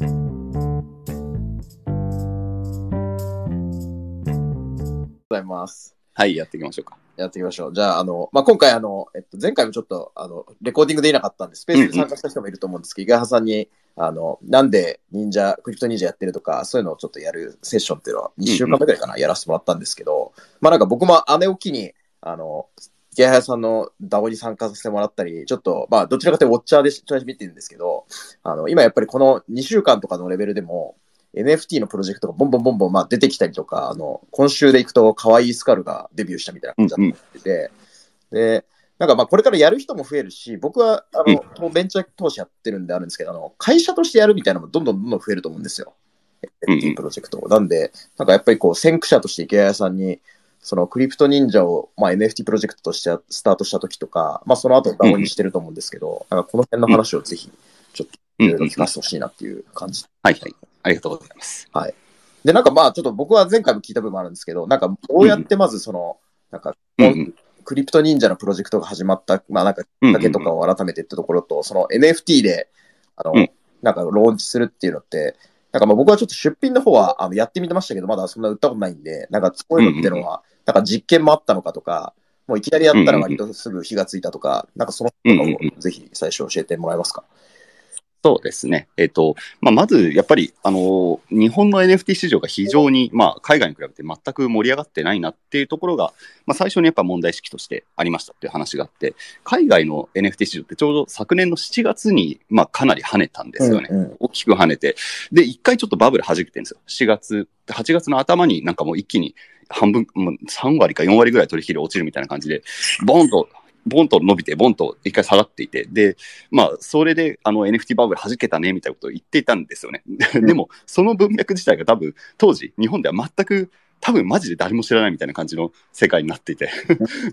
ございます。はい、やっていきましょうか。やっていきましょう。じゃあ、あの、まあ、今回、あの、えっと、前回もちょっと、あの、レコーディングできなかったんで、スペースで参加した人もいると思うんですけど、伊賀原さんに、あの、なんで忍者、クリプト忍者やってるとか、そういうのをちょっとやるセッションっていうのは、2週間目ぐらいかな、やらせてもらったんですけど、まあ、なんか僕も姉を機に、あの、池原さんの DAO に参加させてもらったり、ちょっと、まあ、どちらかというとウォッチャーでちょい見てるんですけど、あの、今やっぱりこの2週間とかのレベルでも、NFT のプロジェクトがボンボンボンボンまあ出てきたりとか、あの、今週でいくと、可愛いスカルがデビューしたみたいな感じだったりで、で、なんかまあこれからやる人も増えるし、僕はあの、ベンチャー投資やってるんであるんですけど、あの、会社としてやるみたいなのもどんどんどんどん増えると思うんですよ。うんうん NFT プロジェクトを。なんで、なんかやっぱりこう、先駆者として池谷さんに、そのクリプト忍者を、まあ、NFT プロジェクトとしてスタートした時とか、まあその後 DAO にしてると思うんですけど、なんかこの辺の話をぜひ、ちょっとうん。うんいろいろ聞かせてほしいなっていう感じ。はいはい。ありがとうございます。で、なんかまあ、ちょっと僕は前回も聞いた部分もあるんですけど、なんかどうやってまずその、なんか、うんうん。クリプト忍者のプロジェクトが始まった、まあなんか、きっかけとかを改めてってところと、その NFT で、あの、うん。なんかローンチするっていうのって、なんかまあ僕はちょっと出品の方はあのやってみてましたけど、まだそんな売ったことないんで、なんかそういうのってのは、なんか実験もあったのかとか、もういきなりやったら割とすぐ火がついたとか、なんかその辺をぜひ最初教えてもらえますか？そうですね。えっ、と、まあ、まず、やっぱり、あの日本の NFT 市場が非常に、まあ、海外に比べて全く盛り上がってないなっていうところが、まあ、最初にやっぱ問題意識としてありましたっていう話があって、海外の NFT 市場ってちょうど昨年の7月に、まあ、かなり跳ねたんですよね。うんうん大きく跳ねて、で、一回ちょっとバブル弾けてるんですよ。7月、8月の頭になんかもう一気に半分、もう3割か4割ぐらい取引量落ちるみたいな感じで、ボーンと、ボンと伸びて、ボンと一回下がっていて、で、まあ、それで、あの、NFT バブル弾けたね、みたいなことを言っていたんですよね。でも、その文脈自体が多分、当時、日本では全く、多分マジで誰も知らないみたいな感じの世界になっていて、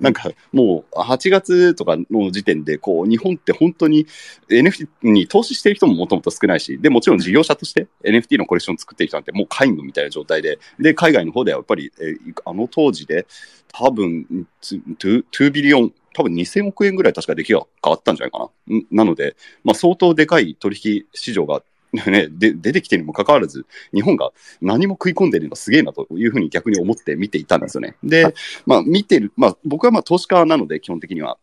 なんかもう8月とかの時点で、こう、日本って本当に NFT に投資してる人ももともと少ないし、で、もちろん事業者として NFT のコレクションを作ってる人なんてもう皆無みたいな状態で、で、海外の方ではやっぱり、えーあの当時で多分、2, 2ビリオン、多分2000億円ぐらい確か出来が変わったんじゃないかな。んなので、まあ、相当でかい取引市場が、ね、で出てきてるにもかかわらず、日本が何も食い込んでるのすげえなというふうに逆に思って見ていたんですよね。で、まあ、見てる、まあ、僕はまあ投資家なので、基本的には。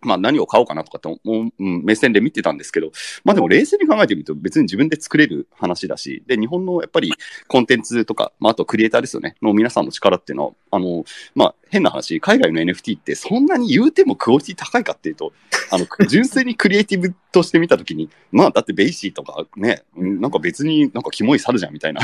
まあ何を買おうかなとかって思う、うん、目線で見てたんですけど、まあでも冷静に考えてみると別に自分で作れる話だし、で、日本のやっぱりコンテンツとか、まああとクリエイターですよね、の皆さんの力っていうのは、あの、まあ変な話、海外の NFT ってそんなに言うてもクオリティ高いかっていうと、あの、純粋にクリエイティブとして見たときに、まあだって BAYC とかね、うんなんか別になんかキモい猿じゃんみたいな。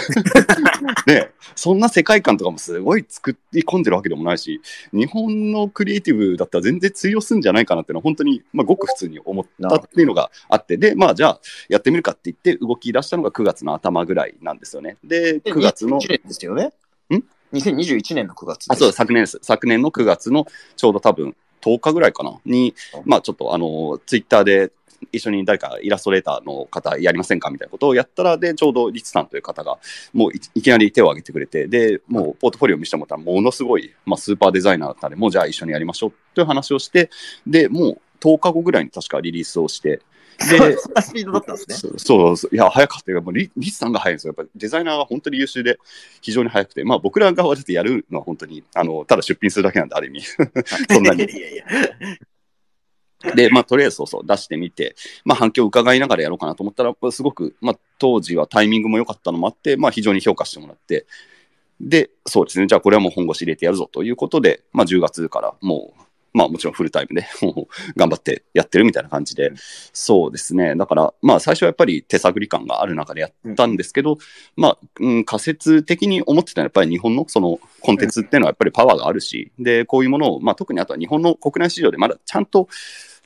ね、そんな世界観とかもすごい作り込んでるわけでもないし、日本のクリエイティブだったら全然通用するんじゃないかなっていうのは本当に、まあ、ごく普通に思ったっていうのがあって、で、まあじゃあやってみるかって言って動き出したのが9月の頭ぐらいなんですよね。で、9月の、2021年ですよね。ん？?2021 年の9月。あ、そう、昨年です。昨年の9月のちょうど多分10日ぐらいかな、に、まあちょっとあの、ツイッターで一緒に誰かイラストレーターの方やりませんかみたいなことをやったら、で、ちょうどリツさんという方が、もういいきなり手を挙げてくれて、で、もうポートフォリオ見せてもらったら、ものすごい、まあスーパーデザイナーだったんで、もうじゃあ一緒にやりましょうという話をして、で、もう10日後ぐらいに確かリリースをして、で、そんなスピードだったんですね。そうそういや、早かったよ。もうリリスさんが早いんですよ。やっぱデザイナーが本当に優秀で、非常に早くて、まあ僕ら側でやるのは本当に、あの、ただ出品するだけなんで、ある意味。そんなに。いやいや。で、まあとりあえずそうそう出してみて、まあ反響を伺いながらやろうかなと思ったら、すごく、まあ当時はタイミングも良かったのもあって、まあ非常に評価してもらって、で、そうですね。じゃあこれはもう本腰入れてやるぞということで、まあ10月からもう、まあもちろんフルタイム で頑張ってやってるみたいな感じで、そうですね。だから、まあ最初はやっぱり手探り感がある中でやったんですけど、まあ、うん、仮説的に思ってたのはやっぱり日本のそのコンテンツっていうのはやっぱりパワーがあるし、で、こういうものを、まあ特にあとは日本の国内市場でまだちゃんと、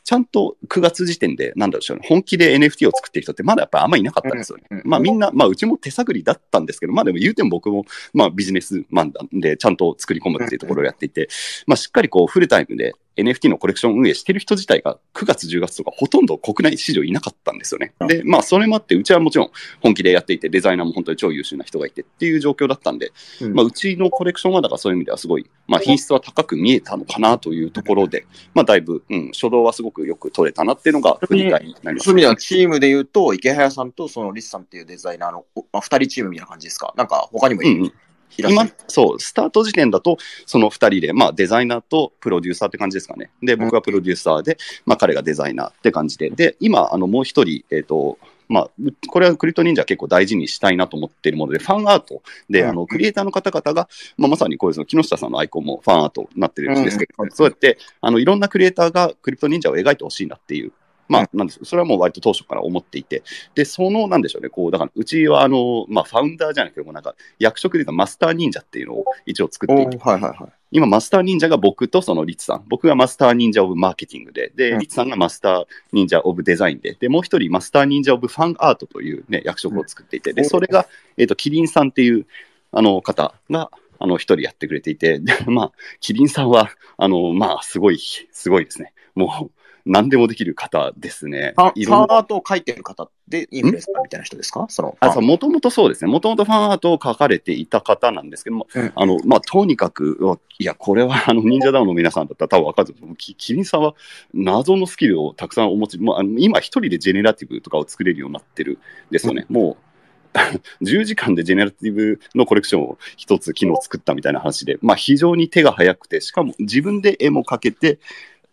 ちゃんと9月時点で、なんだろうね、本気で NFT を作ってる人ってまだやっぱりあんまりいなかったんですよね。まあみんな、まあうちも手探りだったんですけど、まあでも言うても僕も、まあビジネスマンなんで、ちゃんと作り込むっていうところをやっていて、まあしっかりこうフルタイムで NFT のコレクション運営してる人自体が9月、10月とかほとんど国内市場いなかったんですよね。で、まあ、それもあって、うちはもちろん本気でやっていて、デザイナーも本当に超優秀な人がいてっていう状況だったんで、うん、まあ、うちのコレクションはだからそういう意味ではすごい、まあ、品質は高く見えたのかなというところで、まあ、だいぶ、うん、初動はすごくよく取れたなっていうのが振り返りになります、そういう意味では、チームで言うと、池早さんとそのリスさんっていうデザイナーの、まあ、2人チームみたいな感じですか？なんか他にもいる、うん今、そう、スタート時点だと、その2人で、まあ、デザイナーとプロデューサーって感じですかね。で、僕がプロデューサーで、まあ、彼がデザイナーって感じで。で、今、あの、もう一人、えっ、ー、と、まあ、これはクリプト忍者結構大事にしたいなと思っているもので、ファンアート。で、あの、クリエイターの方々が、まあ、まさにこういう木下さんのアイコンもファンアートになってるんですけど、そうやって、あの、いろんなクリエイターがクリプト忍者を描いてほしいなっていうまあ、なんです。それはもう割と当初から思っていて、で、その、なんでしょうね、こう、だから、うちは、あの、まあ、ファウンダーじゃなくても、なんか、役職で言うとマスター忍者っていうのを一応作っていて、はいはいはい、今、マスター忍者が僕とそのリツさん、僕がマスター忍者オブマーケティングで、で、リツさんがマスター忍者オブデザインで、で、もう一人、マスター忍者オブファンアートというね、役職を作っていて、で、それが、えっ、ー、と、キリンさんっていう、あの方が、あの、一人やってくれていて、で、まあ、キリンさんは、あの、まあ、すごい、すごいですね。もう、何でもできる方ですね。ファンアートを書いてる方でインフルエンサーみたいな人ですか？そのあそう、もともとそうですね。もともとファンアートを書かれていた方なんですけども、うん、あの、まあ、とにかく、いや、これは、あの、忍者ダウンの皆さんだったら多分わかると思う。キリンさんは謎のスキルをたくさんお持ち、もうあの今一人でジェネラティブとかを作れるようになってるんですよね。うん、もう、10時間でジェネラティブのコレクションを一つ昨日作ったみたいな話で、まあ非常に手が早くて、しかも自分で絵も描けて、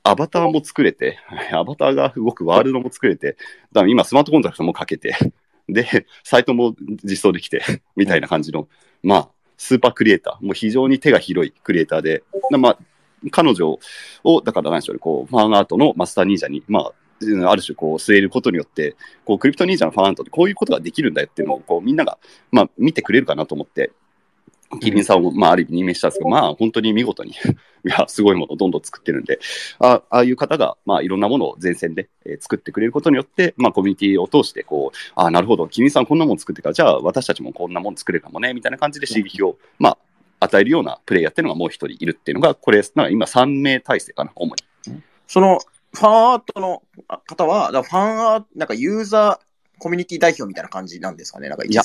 アバターも作れて、アバターが動くワールドも作れて、だから今スマートコントラクトもかけて、で、サイトも実装できて、みたいな感じの、まあ、スーパークリエイター、もう非常に手が広いクリエイターで、まあ、彼女を、だから何でしょうね、こう、ファンアートのマスター忍者に、まあ、ある種こう据えることによって、こうクリプト忍者のファンアートってこういうことができるんだよっていうのをこうみんなが、まあ、見てくれるかなと思って、キリンさんを、まあ、ある意味任命したんですけど、まあ、本当に見事に いや、すごいものをどんどん作ってるんで、あああいう方が、まあ、いろんなものを前線で、えー、作ってくれることによって、まあ、コミュニティを通して、こう、ああ、なるほど、キリンさんこんなもの作ってから、じゃあ、私たちもこんなもの作れるかもね、みたいな感じで刺激を、まあ、与えるようなプレイヤーっていうのがもう一人いるっていうのが、これ、なん。か今3名体制かな、主に。その、ファンアートの方は、ファンアート、なんかユーザー、コミュニティ代表みたいな感じなんですかね、なんかいや、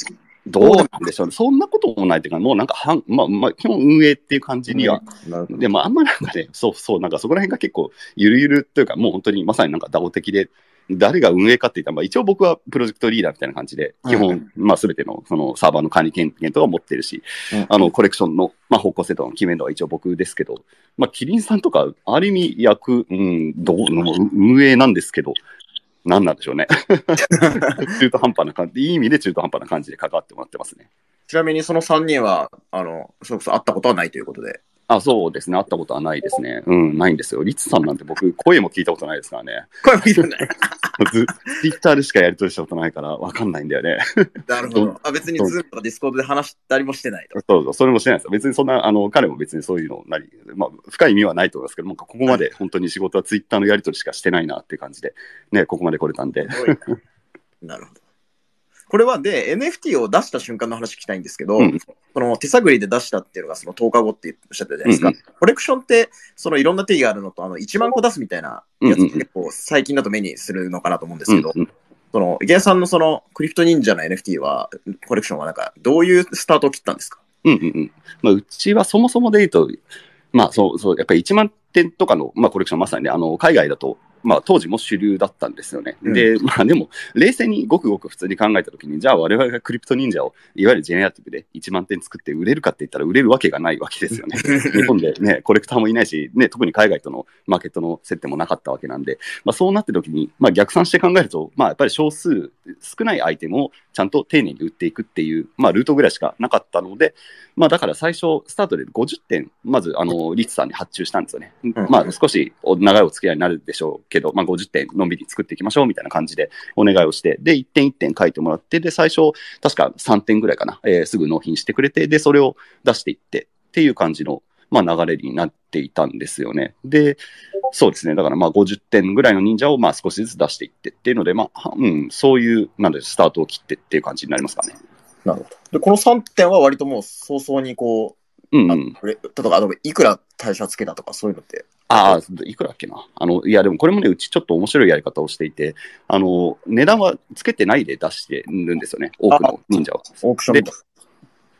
どうなんでしょうね。そんなこともないっていうか、もうなんかはん、まあ、まあ、基本運営っていう感じには、うん、でもあんまなんかね、そうそう、なんかそこら辺が結構ゆるゆるというか、もう本当にまさになんかダオ的で、誰が運営かって言ったら、まあ、一応僕はプロジェクトリーダーみたいな感じで、基本、うん、まあ、すべてのそのサーバーの管理権限とか持ってるし、うん、あの、コレクションの、まあ、方向性とかの決めるのは一応僕ですけど、まあ、キリンさんとか、ある意味役、うん、どうの運営なんですけど、何なんでしょうね。中途半端な感じ、いい意味で中途半端な感じで関わってもらってますね。ちなみにその3人は、あの、それこそ会ったことはないということで。あ、そうですね。会ったことはないですね。うん、ないんですよ。リツさんなんて僕、声も聞いたことないですからね。声も聞いたことない。ツイッターでしかやり取りしたことないから、わかんないんだよね。なるほど。あ別にズームとかディスコードで話したりもしてないと。そうそう、それもしてないですよ。別にそんな、あの、彼も別にそういうのなり、まあ、深い意味はないと思いますけど、もここまで本当に仕事はツイッターのやり取りしかしてないなっていう感じで、ね、ここまで来れたんで。なるほど。これはで、NFT を出した瞬間の話聞きたいんですけど、うん、その手探りで出したっていうのがその10日後っておっしゃったじゃないですか。うんうん、コレクションって、そのいろんな定義があるのと、あの、1万個出すみたいなやつ結構最近だと目にするのかなと思うんですけど、うんうん、その、池谷さんのそのクリプト忍者の NFT は、コレクションはなんか、どういうスタートを切ったんですか？うんうんうん。まあ、うちはそもそもで言うと、まあそうそう、やっぱり1万点とかの、まあ、コレクションまさにね、あの、海外だとまあ、当時も主流だったんですよね。うん、で、まあでも、冷静にごくごく普通に考えたときに、じゃあ我々がクリプト忍者を、いわゆるジェネラティブで1万点作って売れるかって言ったら売れるわけがないわけですよね。日本でね、コレクターもいないし、ね、特に海外とのマーケットの接点もなかったわけなんで、まあそうなってときに、まあ逆算して考えると、まあやっぱり少数、少ないアイテムをちゃんと丁寧に売っていくっていう、まあルートぐらいしかなかったので、まあだから最初、スタートで50点、まず、あの、リツさんに発注したんですよね。まあ少し長いお付き合いになるでしょうけど、まあ50点のんびり作っていきましょうみたいな感じでお願いをして、で、1点1点書いてもらって、で、最初、確か3点ぐらいかな、えー、すぐ納品してくれて、で、それを出していってっていう感じの、まあ、流れになっていたんですよね。で、そうですね。だからまあ50点ぐらいの忍者をまあ少しずつ出していってっていうので、まあ、うん、そういう、なんで、スタートを切ってっていう感じになりますかね。なるほど。で、この3点は割ともう早々にこうう、うん、うん。これ例えば、あの、いくら対象つけたとか、そういうのって？ああ、いくらだっけな？あの、いや、でもこれもね、うちちょっと面白いやり方をしていて、あの、値段はつけてないで出してるんですよね、多くの忍者は。オークション。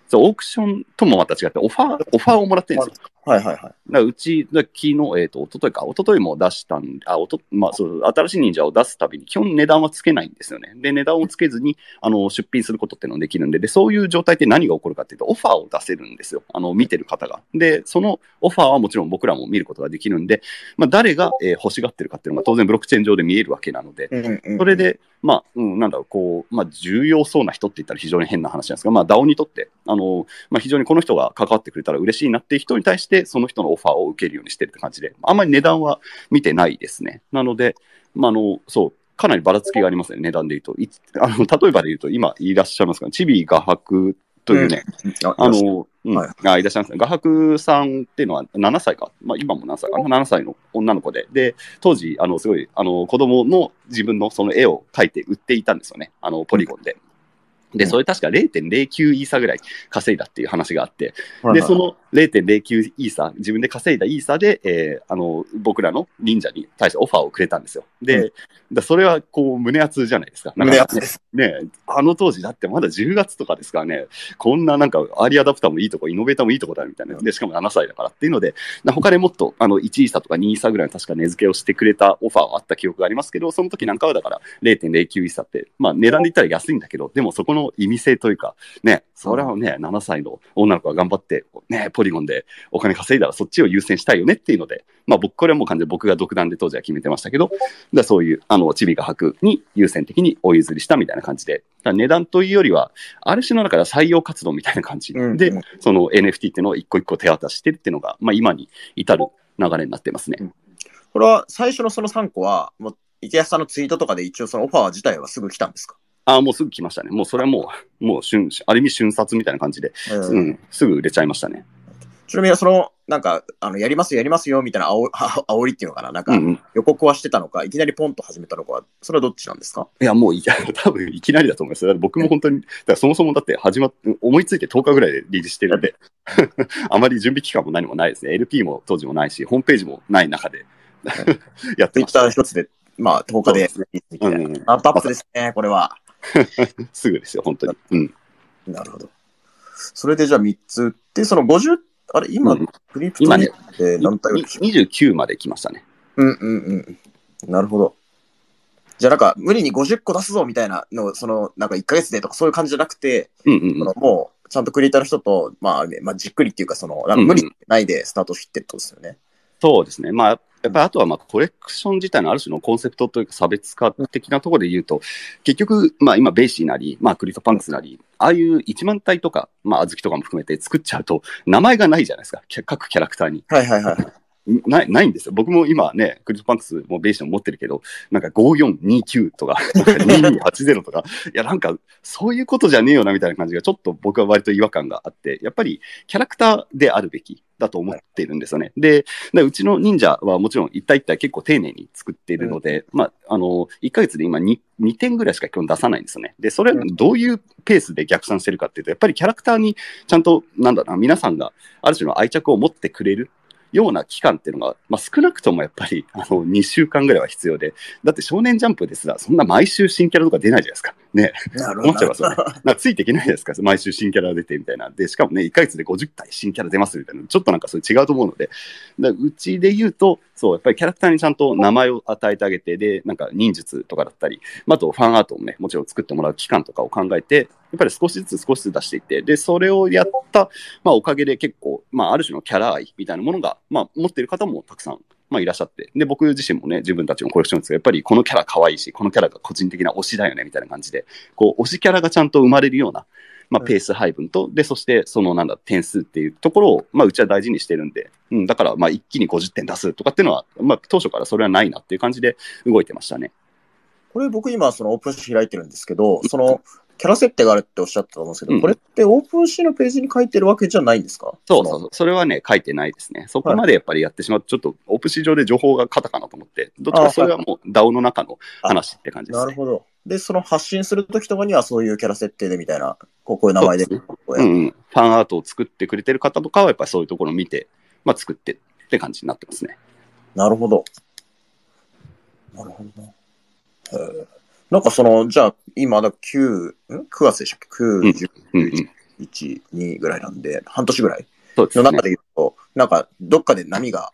そう、オークションともまた違って、オファー、オファーをもらってるんですよ。はいはいはい。だうち、だ昨日、えっ、と、一昨日か、一昨日も出したんあ、おと、まあ、そう、新しい忍者を出すたびに、基本値段はつけないんですよね。で、値段をつけずに、あの、出品することっていうのができるんで、で、そういう状態って何が起こるかっていうと、オファーを出せるんですよ。あの、見てる方が。で、そのオファーはもちろん僕らも見ることができるんで、まあ、誰が、えー欲しがってるかっていうのが当然ブロックチェーン上で見えるわけなので、うんうん。それで、まあ、うん、なんだろう、こう、まあ、重要そうな人って言ったら非常に変な話なんですが、まあ、DAO にとって、あの、まあ、非常にこの人が関わってくれたら嬉しいなっていう人に対して、その人のオファーを受けるようにしてるって感じで、あんまり値段は見てないですね。なので、まあ、あの、そう、かなりばらつきがありますね、値段で言うと。あの例えばで言うと、今いらっしゃいますか？ね、チビ画伯というね、ああ、の、うん。はいあいらっしゃいますね。画伯さんっていうのは7歳か、まあ、今も何歳かな、7歳の女の子で、で、当時、あの、すごい、あの、子供の自分のその絵を描いて売っていたんですよね、あの、ポリゴンで。で、それ確か0.09イーサぐらい稼いだっていう話があって、で、その0.09イーサ、自分で稼いだイーサで、えーあの、僕らの忍者に対してオファーをくれたんですよ。で、うだそれはこう、胸熱じゃないですか。胸熱です。ね、あの当時だってまだ10月とかですからね、こんななんかアーリーアダプターもいいとこ、イノベーターもいいとこだみたいな。で、しかも7歳だからっていうので、な他でもっとあの1イーサとか2イーサぐらいの確か値付けをしてくれたオファーはあった記憶がありますけど、その時なんかはだから0.09イーサって、まあ値段で言ったら安いんだけど、でもそこの意味性というか、ね、それはね、7歳の女の子が頑張って、ね、ポリゴンでお金稼いだらそっちを優先したいよねっていうので、まあ僕、これはもう完全に僕が独断で当時は決めてましたけど、だそういう、あの、チビが履くに優先的にお譲りしたみたいな感じで、値段というよりは、ある種の中では採用活動みたいな感じ。で、うん。うんその NFT っていうのを一個一個手渡ししてるっていうのが、まあ今に至る流れになってますね。これは最初のその3個は、もう池谷さんのツイートとかで一応そのオファー自体はすぐ来たんですか？ああ、もうすぐ来ましたね。もうそれはもう、もう瞬、ある意味瞬殺みたいな感じで、うん。うん、すぐ売れちゃいましたね。ちなみにその、なんか、あの、やりますよ、やりますよ、みたいなあお あ煽りっていうのかな？なんか。予告はしてたのか、いきなりポンと始めたのか、それはどっちなんですか？いや、もういや、多分いきなりだと思います僕も本当に、だからそもそもだって始まっ、思いついて10日ぐらいでリリースしてるんで、あまり準備期間も何もないですね。LP も当時もないし、ホームページもない中で やってツイッました、ター一つで、まあ、10日でそうリリースできたうんうんスタートアップですね、これは。すぐですよ、本当に。うん。なるほど。それでじゃあ3つ売って、その50、あれ、今、うんクリプト今ねって何体売り29まで来ましたね。うんうんうん。なるほど。じゃあなんか、無理に50個出すぞみたいなの、その、なんか1ヶ月でとかそういう感じじゃなくて、うんうんうん。もう、ちゃんとクリエイターの人と、まあ、ね、まあ、じっくりっていうか、その、なんか無理ないでスタートしてってことですよね。そうですね。まあ、やっぱりあとはまあコレクション自体のある種のコンセプトというか差別化的なところで言うと、結局、まあ今 BAYC なり、まあ CryptoPunks なり、ああいう1万体とか、まあ Azuki とかも含めて作っちゃうと、名前がないじゃないですか。各キャラクターに。はいはいはい。ない、ないんですよ。僕も今ね、 CryptoPunks も BAYC も持ってるけど、なんか5429とか、なんか2280とか、いやなんかそういうことじゃねえよなみたいな感じがちょっと僕は割と違和感があって、やっぱりキャラクターであるべきだと思っているんですよね。で、でうちの忍者はもちろん一体一体結構丁寧に作っているので、まあ、あの、1ヶ月で今 2, 2点ぐらいしか基本出さないんですよね。で、それはどういうペースで逆算してるかっていうと、やっぱりキャラクターにちゃんと、なんだろうな、皆さんがある種の愛着を持ってくれるような期間っていうのが、まあ、少なくともやっぱりあの2週間ぐらいは必要で、だって少年ジャンプですら、そんな毎週新キャラとか出ないじゃないですか。ね。思っちゃいますよね。なついていけないですか、毎週新キャラ出てみたいな。で、しかもね、1ヶ月で50体新キャラ出ますみたいな。ちょっとなんかそれ違うと思うので、うちで言うと、そう、やっぱりキャラクターにちゃんと名前を与えてあげて、で、なんか忍術とかだったり、まあ、あとファンアートもね、もちろん作ってもらう期間とかを考えて、やっぱり少しずつ少しずつ出していって、で、それをやった、まあ、おかげで結構、まあ、ある種のキャラ愛みたいなものが、まあ、持っている方もたくさん、まあ、いらっしゃって、で、僕自身もね、自分たちのコレクションですけど、やっぱりこのキャラ可愛いし、このキャラが個人的な推しだよね、みたいな感じで、こう、推しキャラがちゃんと生まれるような、まあ、うん。ペース配分と、で、そして、その、なんだ、点数っていうところを、まあ、うちは大事にしてるんで、うん、だから、まあ、一気に50点出すとかっていうのは、まあ、当初からそれはないなっていう感じで動いてましたね。これ僕今その OpenSea 開いてるんですけど、そのキャラ設定があるっておっしゃってたと思うんですけど、うんこれって OpenSea のページに書いてるわけじゃないんですか？のそうそうそう。それはね、書いてないですね。そこまでやっぱりやってしまうと、ちょっと OpenSea 上で情報が過多かなと思って、どっちかそれはもう DAO の中の話って感じですね。なるほど。で、その発信するときとかにはそういうキャラ設定でみたいな、こうこういう名前でそうでうんうん、ファンアートを作ってくれてる方とかは、やっぱりそういうところを見て、まあ、作ってって感じになってますね。なるほど。なるほどな。えーなんかその、じゃあ、今だ9、ん ?9 月でしたっけ ?9、10、うんうん。11、2ぐらいなんで、半年ぐらい？そうですねの中。で言うと、なんか、どっかで波が、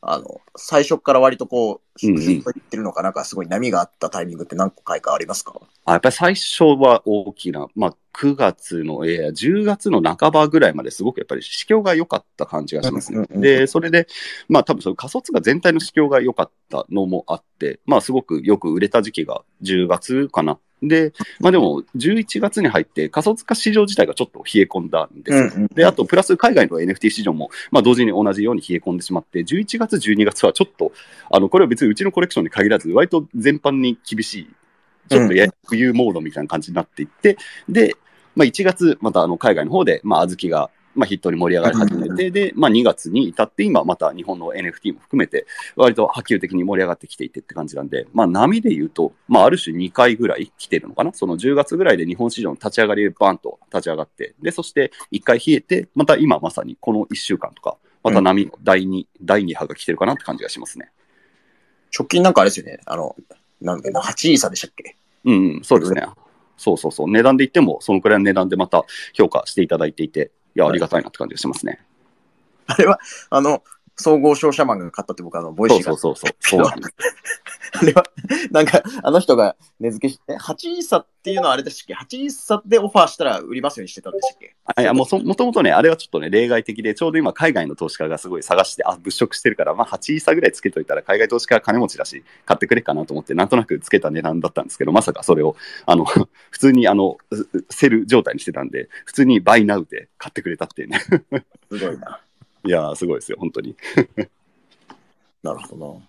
あの、最初から割とこう、うんうんシュッといってるのか、なんかすごい波があったタイミングって何個回かありますか？あやっぱり最初は大きな、まあ、9月の、いやいや10月の半ばぐらいまですごくやっぱり市況が良かった感じがしますね。で、それで、まあ多分その仮想通貨全体の市況が良かったのもあって、まあすごくよく売れた時期が10月かな。で、まあでも11月に入って仮想通貨市場自体がちょっと冷え込んだんですよ。うんうんで、あとプラス海外の NFT 市場も、まあ同時に同じように冷え込んでしまって、11月、12月はちょっと、あの、これは別にうちのコレクションに限らず、割と全般に厳しいちょっとやや冬モードみたいな感じになっていって、で、まあ、1月、またあの海外の方で、まあ、小豆が、まあ、ヒットに盛り上がり始めて、で、まあ、2月に至って、今、また日本の NFT も含めて、割と波及的に盛り上がってきていてって感じなんで、まあ、波で言うと、まあ、ある種2回ぐらい来てるのかな。その10月ぐらいで日本市場の立ち上がりでバーンと立ち上がって、で、そして1回冷えて、また今まさにこの1週間とか、また波の第2、第2波が来てるかなって感じがしますね。直近なんかあれですよね。あの、なんだっけな、8イーサでしたっけ？うん、うん、そうですね。そうそうそう。値段で言っても、そのくらいの値段でまた評価していただいていて、いや、ありがたいなって感じがしますね。あれは、あの、総合商社マンが買ったって僕あの、 Voicy がそうそうそうそう。そうなんです。あれは、なんか、あの人が値付けして、8イーサっていうのはあれでしたっけ ?8 イーサでオファーしたら売りますようにしてたんでしたっけ？あいや、もうそ、もともとね、あれはちょっとね、例外的で、ちょうど今、海外の投資家がすごい探して、あ、物色してるから、まあ、8イーサぐらいつけといたら、海外投資家は金持ちだし、買ってくれっかなと思って、なんとなくつけた値段だったんですけど、まさかそれを、あの、普通に、あの、うセル状態にしてたんで、普通にバイナウで買ってくれたっていうね。すごいな。いやー、すごいですよ、本当に。なるほどな。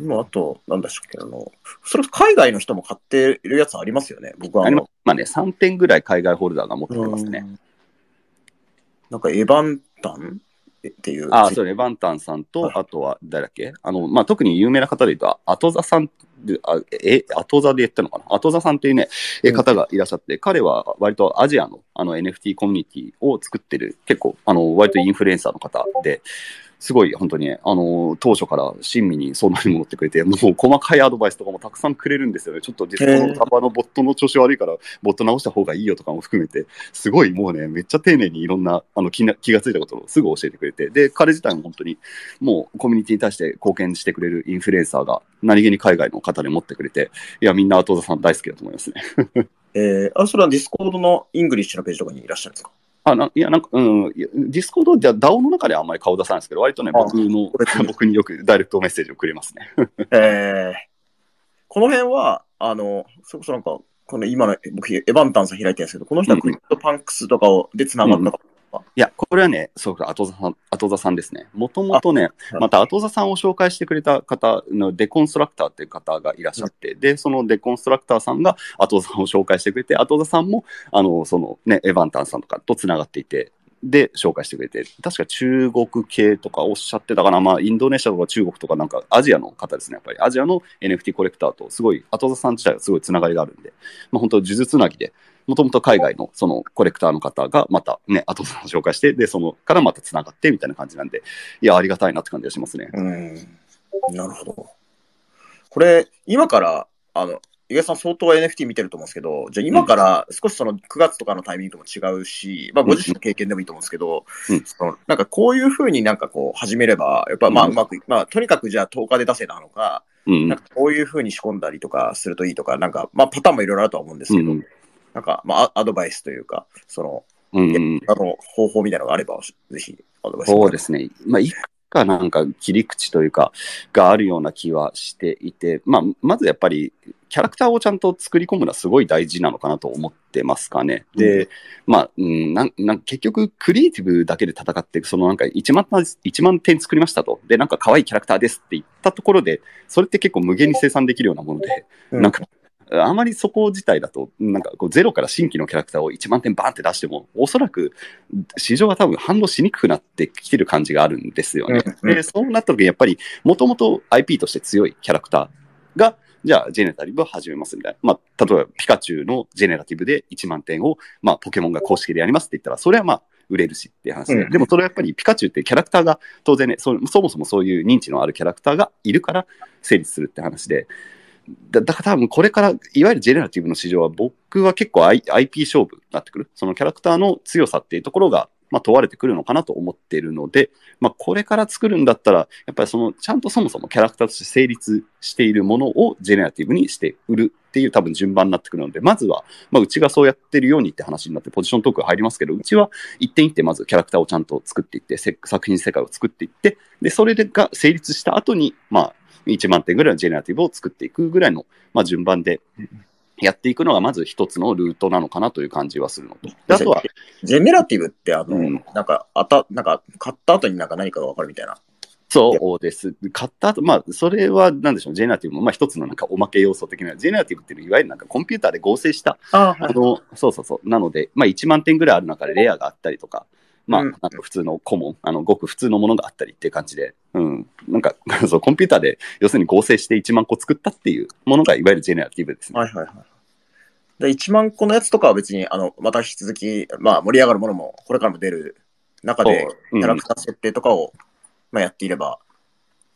今、あと、なんだっけ、あの、それ海外の人も買ってるやつありますよね。僕はあのあの、まあね、3点ぐらい海外ホルダーが持ってますね。うんなんかエヴァンタン？っていう。ああ、そうね、バンタンさんと、あとは誰だっけ？あの、まあ、特に有名な方で言うと、後座さんで、あえ、後座で言ったのかな？後座さんっていうね、えうん。方がいらっしゃって、彼は割とアジアのあの NFT コミュニティを作ってる、結構、あの、割とインフルエンサーの方で、すごい本当にね、あの、当初から親身に相談にも乗ってくれて、もう細かいアドバイスとかもたくさんくれるんですよね。ちょっと実はこのサーバーのボットの調子悪いから、ボット直した方がいいよとかも含めて、すごいもうね、めっちゃ丁寧にいろんなあの気な気がついたことをすぐ教えてくれて、で、彼自体も本当にもうコミュニティに対して貢献してくれるインフルエンサーが何気に海外の方で持ってくれて、いや、みんな後田さん大好きだと思いますね。えー、あ、それは Discord のイングリッシュのページとかにいらっしゃるんですか？あないや、なんか、うん、 Discord じゃ DAO の中ではあんまり顔出さないんですけど、割とね、あ僕の 僕によくダイレクトメッセージをくれますね。えー、この辺は、あの、それこそなんか、この今の、僕、エヴァンタンさん開いてるんですけど、この人は CryptoPunks とかをで繋がったか、いや、これはね、そうか、後座さん、後座さんですね。もともとね、はいまた後座さんを紹介してくれた方のデコンストラクターっていう方がいらっしゃって、で、そのデコンストラクターさんが後座さんを紹介してくれて、後座さんも、あの、そのね、エヴァンタンさんとかと繋がっていて、で、紹介してくれて、確か中国系とかおっしゃってたかな、まあ、インドネシアとか中国とかなんかアジアの方ですね、やっぱり。アジアの NFT コレクターとすごい、後座さん自体がすごいつながりがあるんで、まあ、本当、呪術つなぎで、もともと海外のそのコレクターの方がまたね、後座さんを紹介して、で、そのからまたつながってみたいな感じなんで、いや、ありがたいなって感じがしますね。うん。なるほど。これ、今から、あの、伊賀さん相当 NFT 見てると思うんですけど、じゃあ今から少しその9月とかのタイミングとも違うし、まあご自身の経験でもいいと思うんですけど、うん。そのなんかこういうふうになんかこう始めれば、やっぱまあうんうまく、まあとにかくじゃあ10日で出せなのか、うん。なん。かこういうふうに仕込んだりとかするといいとか、なんかまあパターンもいろいろあるとは思うんですけど、うん。なんかまあアアドバイスというか、その、うんうん。あの方法みたいなのがあれば、ぜひアドバイスそうですね。まあ、いくかなんか切り口というか、があるような気はしていて、まあ、まずやっぱり、キャラクターをちゃんと作り込むのはすごい大事なのかなと思ってますかね。で、まあ、うん、なんなん結局、クリエイティブだけで戦って、そのなんか1万単1万点作りましたと。で、なんか可愛いキャラクターですって言ったところで、それって結構無限に生産できるようなもので、うんなんか、あまりそこ自体だと、なんかこうゼロから新規のキャラクターを1万点バーンって出しても、おそらく市場は多分反応しにくくなってきてる感じがあるんですよね。で、そうなった時にやっぱり、もともと IP として強いキャラクターが、じゃあ、ジェネラティブを始めますみたいな。まあ、例えば、ピカチュウのジェネラティブで1万点を、まあ、ポケモンが公式でやりますって言ったら、それはまあ、売れるしっていう話で、うんでもそれはやっぱりピカチュウってキャラクターが当然ねそ、そもそもそういう認知のあるキャラクターがいるから成立するって話で、だだから多分これから、いわゆるジェネラティブの市場は僕は結構 I- IP 勝負になってくる。そのキャラクターの強さっていうところが、まあ、問われてくるのかなと思っているので、まあ、これから作るんだったら、やっぱりその、ちゃんとそもそもキャラクターとして成立しているものをジェネラティブにして売るっていう多分順番になってくるので、まずは、まあ、うちがそうやってるようにって話になってポジショントークが入りますけど、うちは一点一点まずキャラクターをちゃんと作っていって、作品世界を作っていって、で、それが成立した後に、まあ、1万点ぐらいのジェネラティブを作っていくぐらいの、まあ、順番でやっていくのがまず一つのルートなのかなという感じはするのと。であとは、ジェネラティブって、あの、うんなんか、あた、なんか、買った後になんか何かがわかるみたいな。そうです。買った後、まあ、それはなんでしょう、ジェネラティブも、まあ、一つのなんかおまけ要素的な、ジェネラティブっていうのは、いわゆるなんかコンピューターで合成した、ああの、そうそうそう、なので、まあ、1万点ぐらいある中でレアがあったりとか、まあ、うんあの普通のコモン、あの、ごく普通のものがあったりっていう感じで、うん。なんか、そう、コンピューターで、要するに合成して1万個作ったっていうものが、いわゆるジェネラティブですね。はいはいはい。で、1万個のやつとかは別に、あの、また引き続き、まあ、盛り上がるものも、これからも出る中で、キャラクター設定とかを、まあ、やっていれば、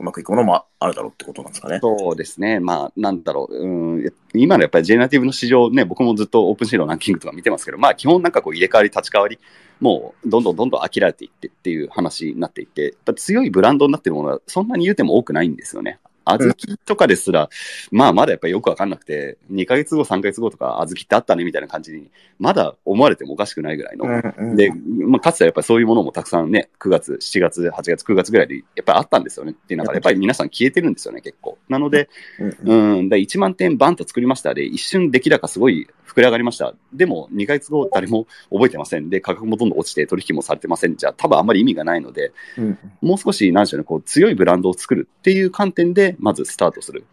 うまくいくものもあるだろうってことなんですかね。そうですね、まあ、なんだろう、うん、今のやっぱりジェネラティブの市場ね、僕もずっとオープンシーのランキングとか見てますけど、まあ、基本なんかこう入れ替わり、立ち替わり、もうどんどんどんどん飽きられていってっていう話になっていて、やっぱ強いブランドになってるものはそんなに言うても多くないんですよね。小豆とかですら、まあまだやっぱりよくわかんなくて、2ヶ月後、3ヶ月後とか小豆ってあったねみたいな感じに、まだ思われてもおかしくないぐらいの、うんうんで、まあ、かつてはやっぱりそういうものもたくさんね、9月、7月、8月、9月ぐらいでやっぱりあったんですよねっていう中で、やっぱり皆さん消えてるんですよね、結構。なので、うんうんうん、だ1万点バンと作りましたで、一瞬出来高すごい膨れ上がりました。でも、2ヶ月後誰も覚えてません。で、価格もどんどん落ちて取引もされてません。じゃあ、多分あんまり意味がないので、うんもう少し、なんでしょうね、こう、強いブランドを作るっていう観点で、まずスタートする。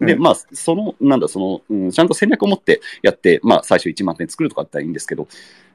で、うんまあ、その、なんだ、その、うん、ちゃんと戦略を持ってやって、まあ、最初1万点作るとかだったらいいんですけど、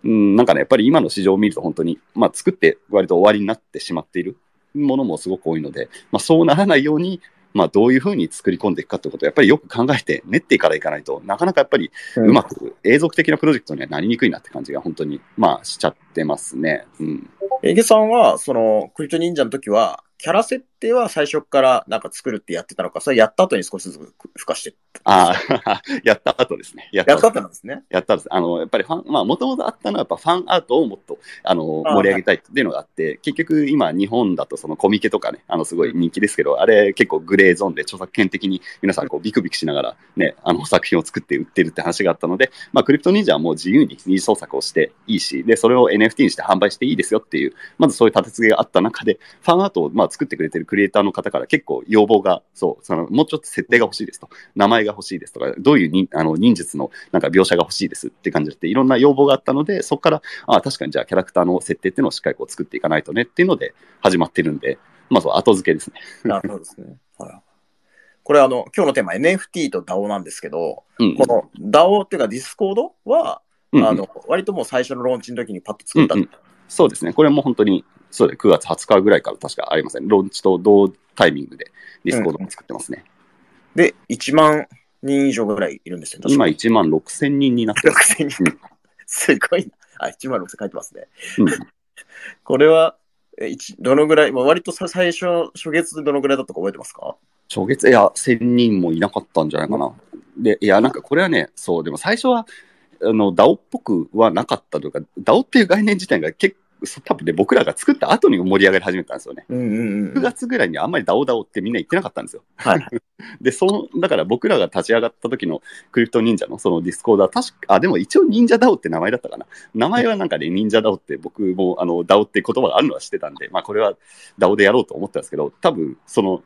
うん、なんかね、やっぱり今の市場を見ると本当に、まあ、作って割と終わりになってしまっているものもすごく多いので、まあ、そうならないように、まあ、どういうふうに作り込んでいくかってことをやっぱりよく考えて練っていかないかないとなかなかやっぱりうまく永続的なプロジェクトにはなりにくいなって感じが本当にまあしちゃってますね。うん、エゲさんは、その、クリプト忍者の時は、キャラ設定は最初からなんか作るってやってたのか、それやった後に少しずつ付加してああ、やった後ですね。やった後なんですね。やったんです。あの、やっぱりファン、まあ、もともとあったのは、やっぱファンアートをもっと、あの、盛り上げたいっていうのがあって、結局今、日本だとそのコミケとかね、あの、すごい人気ですけど、あれ結構グレーゾーンで著作権的に皆さんこうビクビクしながらね、あの、作品を作って売ってるって話があったので、まあ、クリプト忍者はもう自由に二次創作をしていいし、で、それを NFT にして販売していいですよっていう、まずそういう立て付けがあった中で、ファンアートをまあ作ってくれてるクリエイターの方から結構要望が、そう、その、もうちょっと設定が欲しいですと。名前が欲しいですとか、どういうにあの忍術のなんか描写が欲しいですって感じで、いろんな要望があったので、そこから、ああ、確かにじゃあキャラクターの設定っていうのをしっかりこう作っていかないとねっていうので始まってるんで、まずは後付けですね。なるほどですね。はい。これあの、今日のテーマ NFT と DAO なんですけど、うん。この DAO っていうか Discord は、うんうんあの、割ともう最初のローンチの時にパッと作った。うんうんそうですね。これも本当に、そうで、9月20日ぐらいから確かありません。ローンチと同タイミングで Discord も作ってますね。で、1万人以上ぐらいいるんですよ。今1万6千人になってます。6000人。すごいな。あ、1万6000書いてますね。うん これは、どのぐらい、もう割とさ最初、初月でどのぐらいだったか覚えてますか？初月、いや、1000人もいなかったんじゃないかな。で、いや、なんかこれはね、そう、でも最初は、あの、DAO っぽくはなかったというか、DAO っていう概念自体が結構、多分ね、僕らが作った後に盛り上がり始めたんですよね。うんうんう9ん。月ぐらいにあんまり DAO DAO ってみんな言ってなかったんですよ。はい。で、その、だから僕らが立ち上がった時のクリプト忍者のその Discord は確か、あ、でも一応忍者 DAO って名前だったかな。名前はなんかね、忍者 DAO って僕もあの DAO って言葉があるのは知ってたんで、まあこれは DAO でやろうと思ったんですけど、多分その、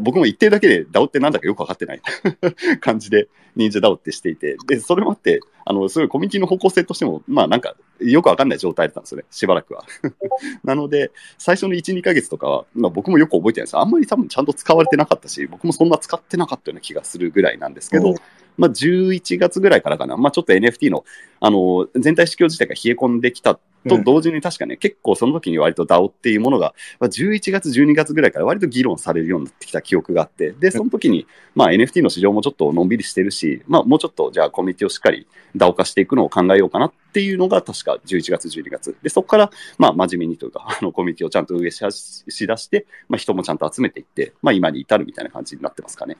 僕も言ってるだけで DAO ってなんだかよくわかってない 感じで忍者 DAO ってしていて、で、それもあって、あの、すごいコミュニティの方向性としても、まあなんかよくわかんない状態だったんですよね、しばらくは。なので、最初の1、2ヶ月とかは、まあ、僕もよく覚えてないです。あんまり多分ちゃんと使われてなかったし、僕もそんな使ってなかったような気がするぐらいなんですけど、まあ、11月ぐらいからかな、まあ、ちょっと NFT のあの全体市況自体が冷え込んできたと同時に確かね、結構その時に割と DAO っていうものが、まあ、11月、12月ぐらいから割と議論されるようになってきた記憶があって、で、その時に、まあ、NFT の市場もちょっとのんびりしてるし、まあ、もうちょっとじゃあコミュニティをしっかり DAO 化していくのを考えようかなっていうのが確か11月、12月。で、そこから、まあ、真面目にというか、あの、コミュニティをちゃんと運営ししだして、まあ、人もちゃんと集めていって、まあ、今に至るみたいな感じになってますかね。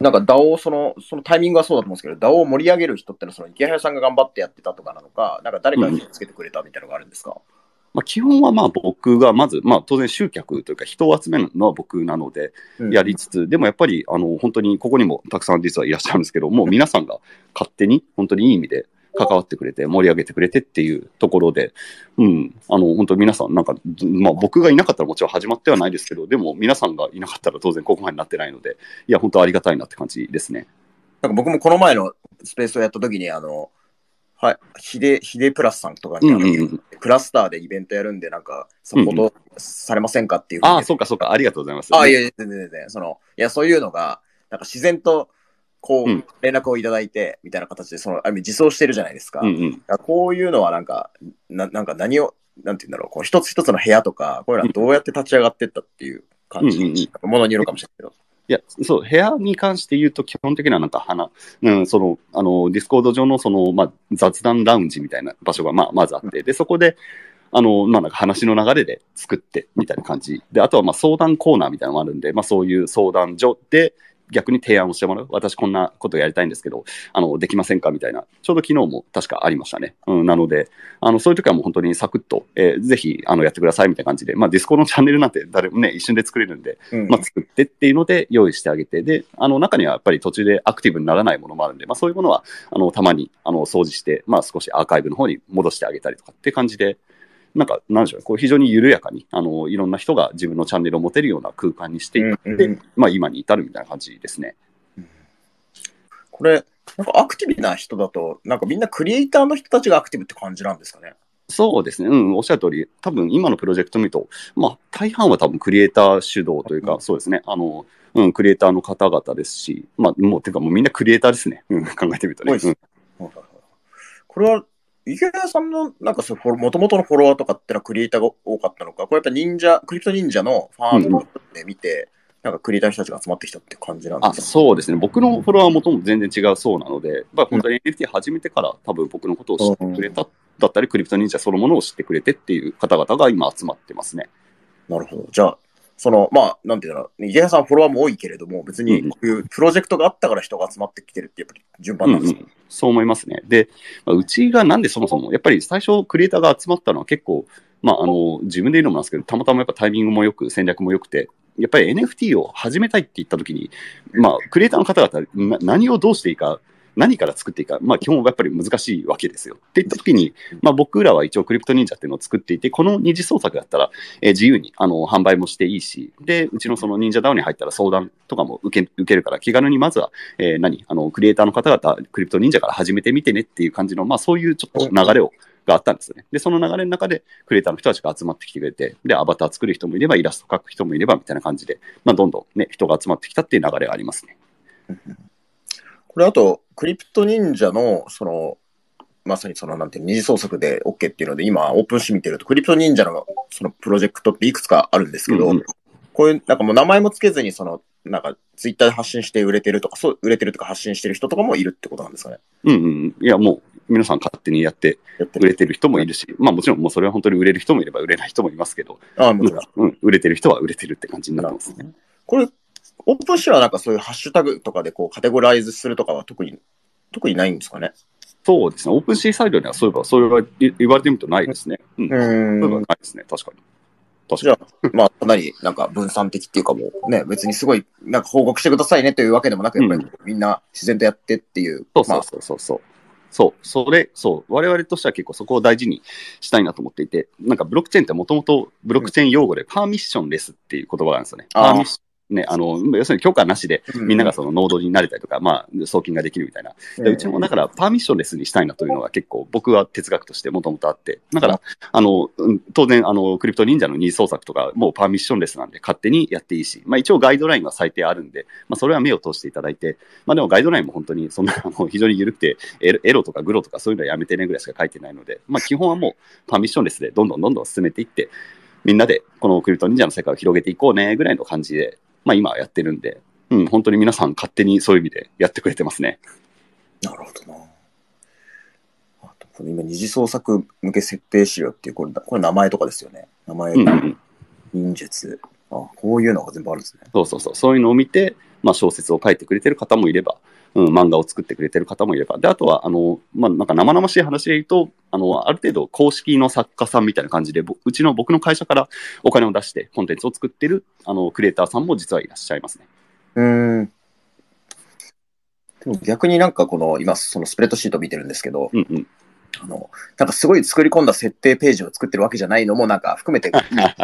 なんか DAO その、そのタイミングはそうだと思うんですけど、DAO を盛り上げる人ってのは、その池原さんが頑張ってやってたとかなのか、なんか誰かがつけてくれたみたいなのがあるんですか、まあ、基本はまあ僕がまず、まあ、当然集客というか人を集めるのは僕なのでうん。やりつつ、でもやっぱりあの本当にここにもたくさん実はいらっしゃるんですけどもう皆さんが勝手に本当にいい意味で関わってくれて盛り上げてくれてっていうところで、うん、あの本当皆さんなんか、まあ、僕がいなかったらもちろん始まってはないですけどでも皆さんがいなかったら当然ここまでになってないのでいや本当ありがたいなって感じですね。なんか僕もこの前のスペースをやった時に、あの、はい、ヒデ、ヒデプラスさんとかに、うんうんうん、クラスターでイベントやるんで、なんか、サポートされませんかっていうふうにああそうかそうかありがとうございます。あ、いやいや、全然全然。その、いや、そういうのが、なんか自然と、こううん、連絡をいただいて、みたいな形で、その、ある意味自走してるじゃないですか。うんうんこういうのはなんか、ななんか何を、なんて言うんだろう、こう一つ一つの部屋とか、こういうのはどうやって立ち上がってったっていう感じ、ものによるかもしれないけど。いや、そう、部屋に関して言うと、基本的にはなんか花、うん、その、あの、 Discord 上のその、まあ、雑談ラウンジみたいな場所が、まあ、まずあって、で、そこで、あの、まあ、なんか話の流れで作って、みたいな感じ。で、あとは、まあ、相談コーナーみたいなのもあるんで、まあ、そういう相談所で、逆に提案をしてもらう。私こんなことやりたいんですけど、あの、できませんかみたいな。ちょうど昨日も確かありましたね。うん、なので、あの、そういう時はもう本当にサクッと、えーぜひ、あの、やってくださいみたいな感じで、まあ、ディスコのチャンネルなんて誰もね、一瞬で作れるんで、うんまあ、作ってっていうので用意してあげて、で、あの中にはやっぱり途中でアクティブにならないものもあるんで、まあ、そういうものはあのたまにあの掃除して、まあ、少しアーカイブの方に戻してあげたりとかって感じで、なんか、なんでしょうね、こう非常に緩やかにあのいろんな人が自分のチャンネルを持てるような空間にしていって、うんうんまあ、今に至るみたいな感じですね。これ、なんかアクティブな人だと、なんかみんなクリエイターの人たちがアクティブって感じなんですかね？そうですね、うん、おっしゃる通り、多分今のプロジェクト見ると、まあ、大半は多分クリエイター主導というか、うん。そうですね、あの、うん、クリエイターの方々ですし、まあ、もう、てかもうみんなクリエイターですね、うん、考えてみるとね。うん。これは、池谷さんの、なんかそう、もともとのフォロワーとかってのはクリエイターが多かったのか、これやっぱ忍者、クリプト忍者のファームで見て、なんかクリエイターの人たちが集まってきたって感じなんであすか？そうですね、僕のフォロワーもとも全然違うそうなので、まあ、本当に NFT 始めてから、多分僕のことを知ってくれた、だったり、クリプト忍者そのものを知ってくれてっていう方々が今集まってますね。なるほど。じゃあ、その、まあ、なんていうの、池谷さんフォロワーも多いけれども、別にこういうプロジェクトがあったから人が集まってきてるって、やっぱり順番なんですか、うんうん。そう思いますね。で、まあうちがなんでそもそも、やっぱり最初クリエイターが集まったのは結構、まあ、あの、自分で言うのもなんですけど、たまたまやっぱタイミングもよく、戦略も良くて、やっぱり NFT を始めたいって言った時に、まあ、クリエイターの方々な、何をどうしていいか、何から作っていいか、まあ、基本はやっぱり難しいわけですよ。って言った時に、まあ、僕らは一応クリプト忍者っていうのを作っていて、この二次創作だったら、えー自由にあの販売もしていいし、で、うちのその忍者ダウンに入ったら相談とかも受け受けるから、気軽にまずは、えー何あの、クリエイターの方々、クリプト忍者から始めてみてねっていう感じの、まあ、そういうちょっと流れを、があったんですよね。で、その流れの中で、クリエイターの人たちが集まってきてくれて、で、アバター作る人もいれば、イラスト描く人もいれば、みたいな感じで、まあ、どんどんね、人が集まってきたっていう流れがありますね。これあと、クリプト忍者の、その、まさにその、なんていうの二次創作で OK っていうので、今、オープンシ見てると、クリプト忍者の、そのプロジェクトっていくつかあるんですけど、うんうんこういう、なんかもう名前もつけずに、その、なんか、ツイッターで発信して売れてるとか、そう、売れてるとか発信してる人とかもいるってことなんですかね？うんうん。いや、もう、皆さん勝手にやって。売れてる人もいるし、まあもちろんもうそれは本当に売れる人もいれば売れない人もいますけど、ああ、もちろん。うん、売れてる人は売れてるって感じになってますね。これ、オープンシはなんかそういうハッシュタグとかでこうカテゴライズするとかは特に、特にないんですかね？そうですね。オープンシーサイドにはそういえば、それは言言われてみるとないですね。うん。そういえばんないですね。確かに。確じゃかに。あ、まあ、かなりなんか分散的っていうかもうね、別にすごい、なんか報告してくださいねというわけでもなく、やっぱりみんな自然とやってっていう。そうそうまあそうそうそう。そう、それ、そう、我々としては結構そこを大事にしたいなと思っていて、なんかブロックチェーンってもともとブロックチェーン用語でパーミッションレスっていう言葉があるんですよね。パーミッションね、あの、要するに許可なしで、みんながそのノードになれたりとか、まあ、送金ができるみたいな。でうちもだから、パーミッションレスにしたいなというのが結構、僕は哲学としてもともとあって、だから、あの、当然、あの、クリプト忍者の二次創作とか、もうパーミッションレスなんで、勝手にやっていいし、まあ一応ガイドラインは最低あるんで、まあそれは目を通していただいて、まあでもガイドラインも本当に、そんな、あの、非常に緩くて、エロとかグロとかそういうのはやめてねぐらいしか書いてないので、まあ基本はもう、パーミッションレスでどんどんどんどん進めていって、みんなでこのクリプト忍者の世界を広げていこうねぐらいの感じで、まあ今はやってるんで、うん、本当に皆さん勝手にそういう意味でやってくれてますね。なるほどな。あとこの今、二次創作向け設定資料っていう、これ、これ名前とかですよね。名前、うん、忍術。あこういうのが全部あるんですね。そうそうそう。そういうのを見て、まあ小説を書いてくれてる方もいれば、うん、漫画を作ってくれてる方もいれば、で、あとは、あの、まあ、なんか生々しい話で言うと、あの、ある程度公式の作家さんみたいな感じで、うちの僕の会社からお金を出してコンテンツを作ってる、あの、クリエイターさんも実はいらっしゃいますね。うん。でも逆になんかこの、今、そのスプレッドシート見てるんですけど、うんうんあの、なんかすごい作り込んだ設定ページを作ってるわけじゃないのもなんか含めて。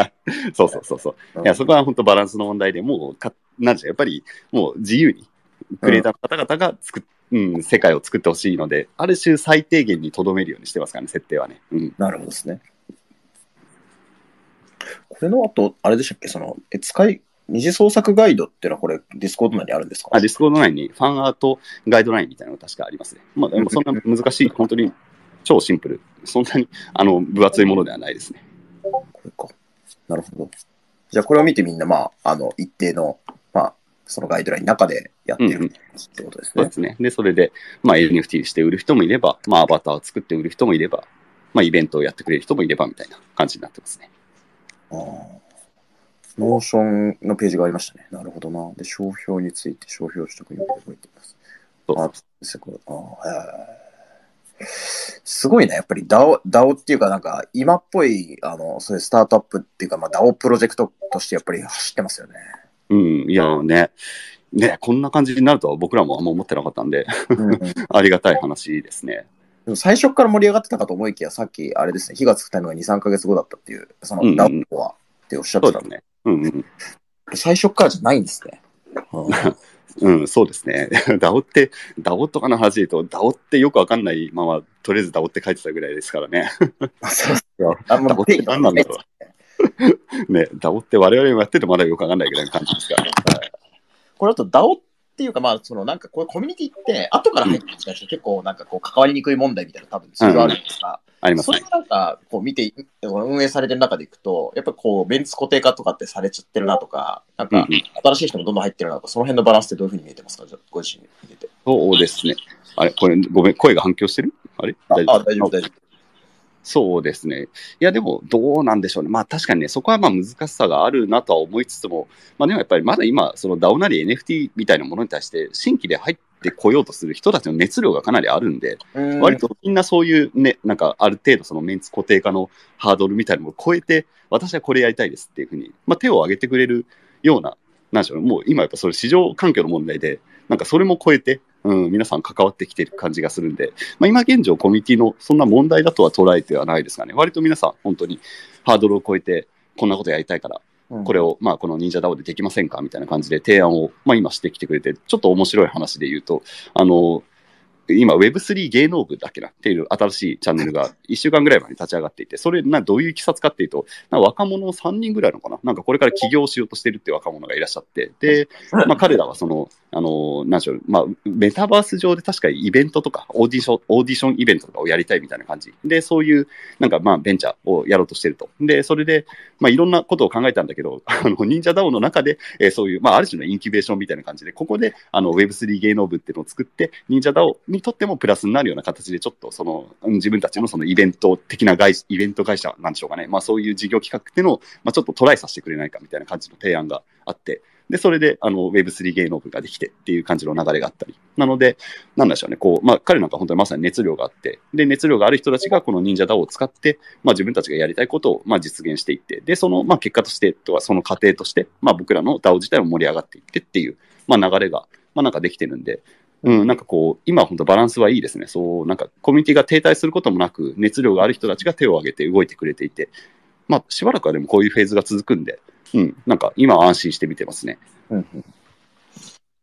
そうそうそうそう。うん、いや、そこは本当バランスの問題で、もうか、なんじゃ、やっぱりもう自由にクリエイターの方々が作っ、うん、うん、世界を作ってほしいので、ある種最低限にとどめるようにしてますからね、設定はね。うん、なるほどですね。これの後、あれでしたっけ、その、え使い、二次創作ガイドっていうのはこれ、 Discord 内にあるんですか？あ Discord 内にファンアートガイドラインみたいなのが確かありますね。まあ、でもそんな難しい、本当に超シンプル。そんなにあの分厚いものではないですね。これか。なるほど。じゃあこれを見てみんな、まあ、あの、一定のそのガイドラインの中でやってるってことですね。そうですね。で、それで、まあ、NFT して売る人もいれば、まあ、アバターを作って売る人もいれば、まあ、イベントをやってくれる人もいればみたいな感じになってますね。ああ。 Notion のページがありましたね。なるほどな。で、商標について商標取得に覚えています。すごい。ああ、すごいね。やっぱり DAO、DAO っていうかなんか今っぽい、あの、そういうスタートアップっていうか、まあ DAO プロジェクトとしてやっぱり走ってますよね。うん、いやね、ね、こんな感じになるとは僕らもあんま思ってなかったんで ありがたい話ですね。でも最初から盛り上がってたかと思いきや、さっき、あれですね、火がつくタイムが2、3か月後だったっていう、その、ダウンは、っておっしゃってたね。うんうん。最初からじゃないんですね。うん、そうですね。ダオって、ダオとかの話で言うと、ダオってよくわかんないまま、とりあえずダオって書いてたぐらいですからね。そうですよ。あんまダオって何なんだろう。ね、ダオって我々もやっててまだよくわかんないぐらいの感じですから、はい、これだとダオっていうか、まあ、そのなんかこうコミュニティって後から入ってきた人、結構なんかこう関わりにくい問題みたいな多分それがあるんですが、ありますね。それなんかこう見て、運営されてる中でいくと、やっぱこうベンツ固定化とかってされちゃってるなとか、なんか新しい人もどんどん入ってるなとか、その辺のバランスってどういうふうに見えてますか？ご自身見てて。そうですね。あれこれ、ごめん、声が反響してる？あれ？大丈夫大丈夫、大丈夫。そうですね。いや、でも、どうなんでしょうね。まあ、確かにね、そこはまあ難しさがあるなとは思いつつも、まあ、でもやっぱりまだ今、その DAO なり NFT みたいなものに対して、新規で入ってこようとする人たちの熱量がかなりあるんで、ん割とみんなそういうね、なんかある程度そのメンツ固定化のハードルみたいなのを超えて、私はこれやりたいですっていうふうに、まあ、手を挙げてくれるような、なんでしょうね、もう今やっぱそれ市場環境の問題で、なんかそれも超えて、うん、皆さん関わってきてる感じがするんで、まあ、今現状コミュニティのそんな問題だとは捉えてはないですがね、割と皆さん本当にハードルを超えて、こんなことやりたいから、これを、まあ、この忍者ダオでできませんかみたいな感じで提案を、まあ、今してきてくれて、ちょっと面白い話で言うと、あの、今 Web3 芸能部だっけなっていう新しいチャンネルが1週間ぐらい前に立ち上がっていて、それなどういういきさつかっていうと、若者3人ぐらいのかな？なんかこれから起業しようとしてるっていう若者がいらっしゃって、で、まあ彼らはその、あの、なんでしょう、まあ、メタバース上で確かイベントとか、オーディション、オーディションイベントとかをやりたいみたいな感じ。で、そういう、なんかまあ、ベンチャーをやろうとしてると。で、それで、まあ、いろんなことを考えたんだけど、あの、忍者 DAO の中で、えー、そういう、まあ、ある種のインキュベーションみたいな感じで、ここで、あの、Web3 芸能部っていうのを作って、忍者 DAO にとってもプラスになるような形で、ちょっと、その、自分たちのそのイベント的な会、イベント会社なんでしょうかね。まあ、そういう事業企画っていうのを、まあ、ちょっとトライさせてくれないかみたいな感じの提案があって、で、それで、あの、Web3 芸能部ができてっていう感じの流れがあったり。なので、なんでしょうね、こう、まあ、彼なんか本当にまさに熱量があって、で、熱量がある人たちがこの忍者 DAO を使って、まあ、自分たちがやりたいことを、まあ、実現していって、で、その、まあ、結果として、とはその過程として、まあ、僕らの DAO 自体も盛り上がっていってっていう、まあ、流れが、まあ、なんかできてるんで、うん、なんかこう、今本当バランスはいいですね。そう、なんかコミュニティが停滞することもなく、熱量がある人たちが手を挙げて動いてくれていて、まあ、しばらくはでもこういうフェーズが続くんで、うん、なんか今は安心して見てますね。うんうん。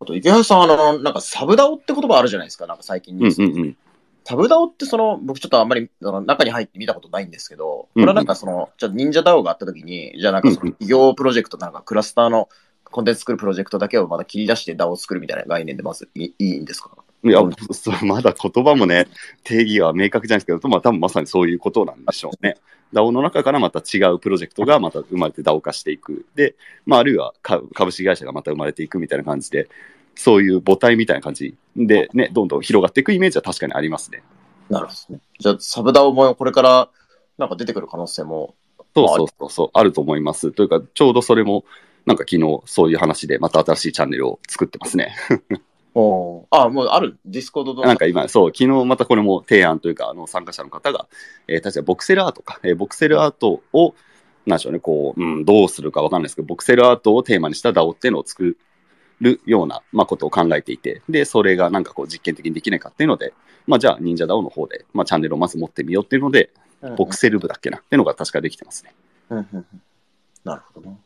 あと、イケハヤさん、あの、なんかサブ DAO って言葉あるじゃないですか、なんか最近うんニュースうんうん。サブ DAO ってその、僕ちょっとあんまりあの中に入って見たことないんですけど、こうんうんれはなんかその、じゃあ忍者 DAO があった時に、じゃあなんかそのうんうん企業プロジェクトなんかクラスターのコンテンツ作るプロジェクトだけをまた切り出して DAO を作るみたいな概念でまずいいいんですか？いやうん、そうまだ言葉もね、定義は明確じゃないですけど、まあ多分まさにそういうことなんでしょうね。DAO の中からまた違うプロジェクトがまた生まれて DAO 化していく。で、まああるいは株株式会社がまた生まれていくみたいな感じで、そういう母体みたいな感じでね、どんどん広がっていくイメージは確かにありますね。なるほどね。じゃあサブダオもこれからなんか出てくる可能性も、そうそうそうそう、あると思います。というか、ちょうどそれも、なんか昨日そういう話でまた新しいチャンネルを作ってますね。おーあ、もうあるディスコードなんか今、そう、昨日またこれも提案というか、あの参加者の方が、えー、確かボクセルアートか、えーボクセルアートを、なんでしょうね、こう、うん、どうするかわかんないですけど、ボクセルアートをテーマにした DAO っていうのを作るような、まあ、ことを考えていて、で、それがなんかこう実験的にできないかっていうので、まあ、じゃあ、忍者 DAO の方で、まあ、チャンネルをまず持ってみようっていうので、ボクセル部だっけな、っていうのが確かできてますね。うんうんうんなるほどな。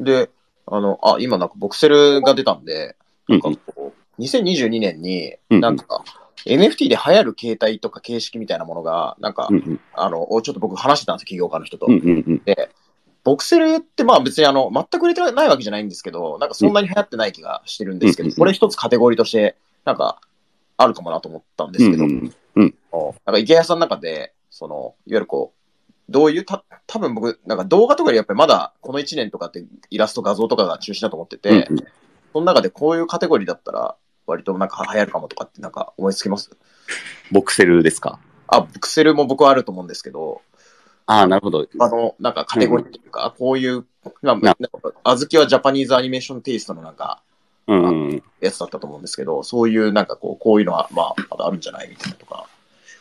で、あの、あ、今なんかボクセルが出たんで、うん、なん。かこう、2022年に、うんなんか、NFT で流行る形態とか形式みたいなものが、なんか、うん、うん、あの、ちょっと僕話してたんですよ、起業家の人と。うん、うん、うん。で、ボクセルってまあ別にあの、全く売れてないわけじゃないんですけど、なんかそんなに流行ってない気がしてるんですけど、うんこれ一つカテゴリーとして、なんか、あるかもなと思ったんですけど、うん。うん。なんか池谷さんの中で、その、いわゆるこう、どういう、た、多分僕、なんか動画とかよりやっぱりまだこの1年とかってイラスト画像とかが中心だと思ってて、うんその中でこういうカテゴリーだったら、割となんか流行るかもとかってなんか思いつきます？ボクセルですか？あ、ボクセルも僕はあると思うんですけど、ああ、なるほど。あの、なんかカテゴリーというか、こういう、まあ、ななんか Azuki はジャパニーズアニメーションテイストのなんか、うん、うん。やつだったと思うんですけど、そういうなんかこう、こういうのは、まあ、まだあるんじゃない？みたいなとか。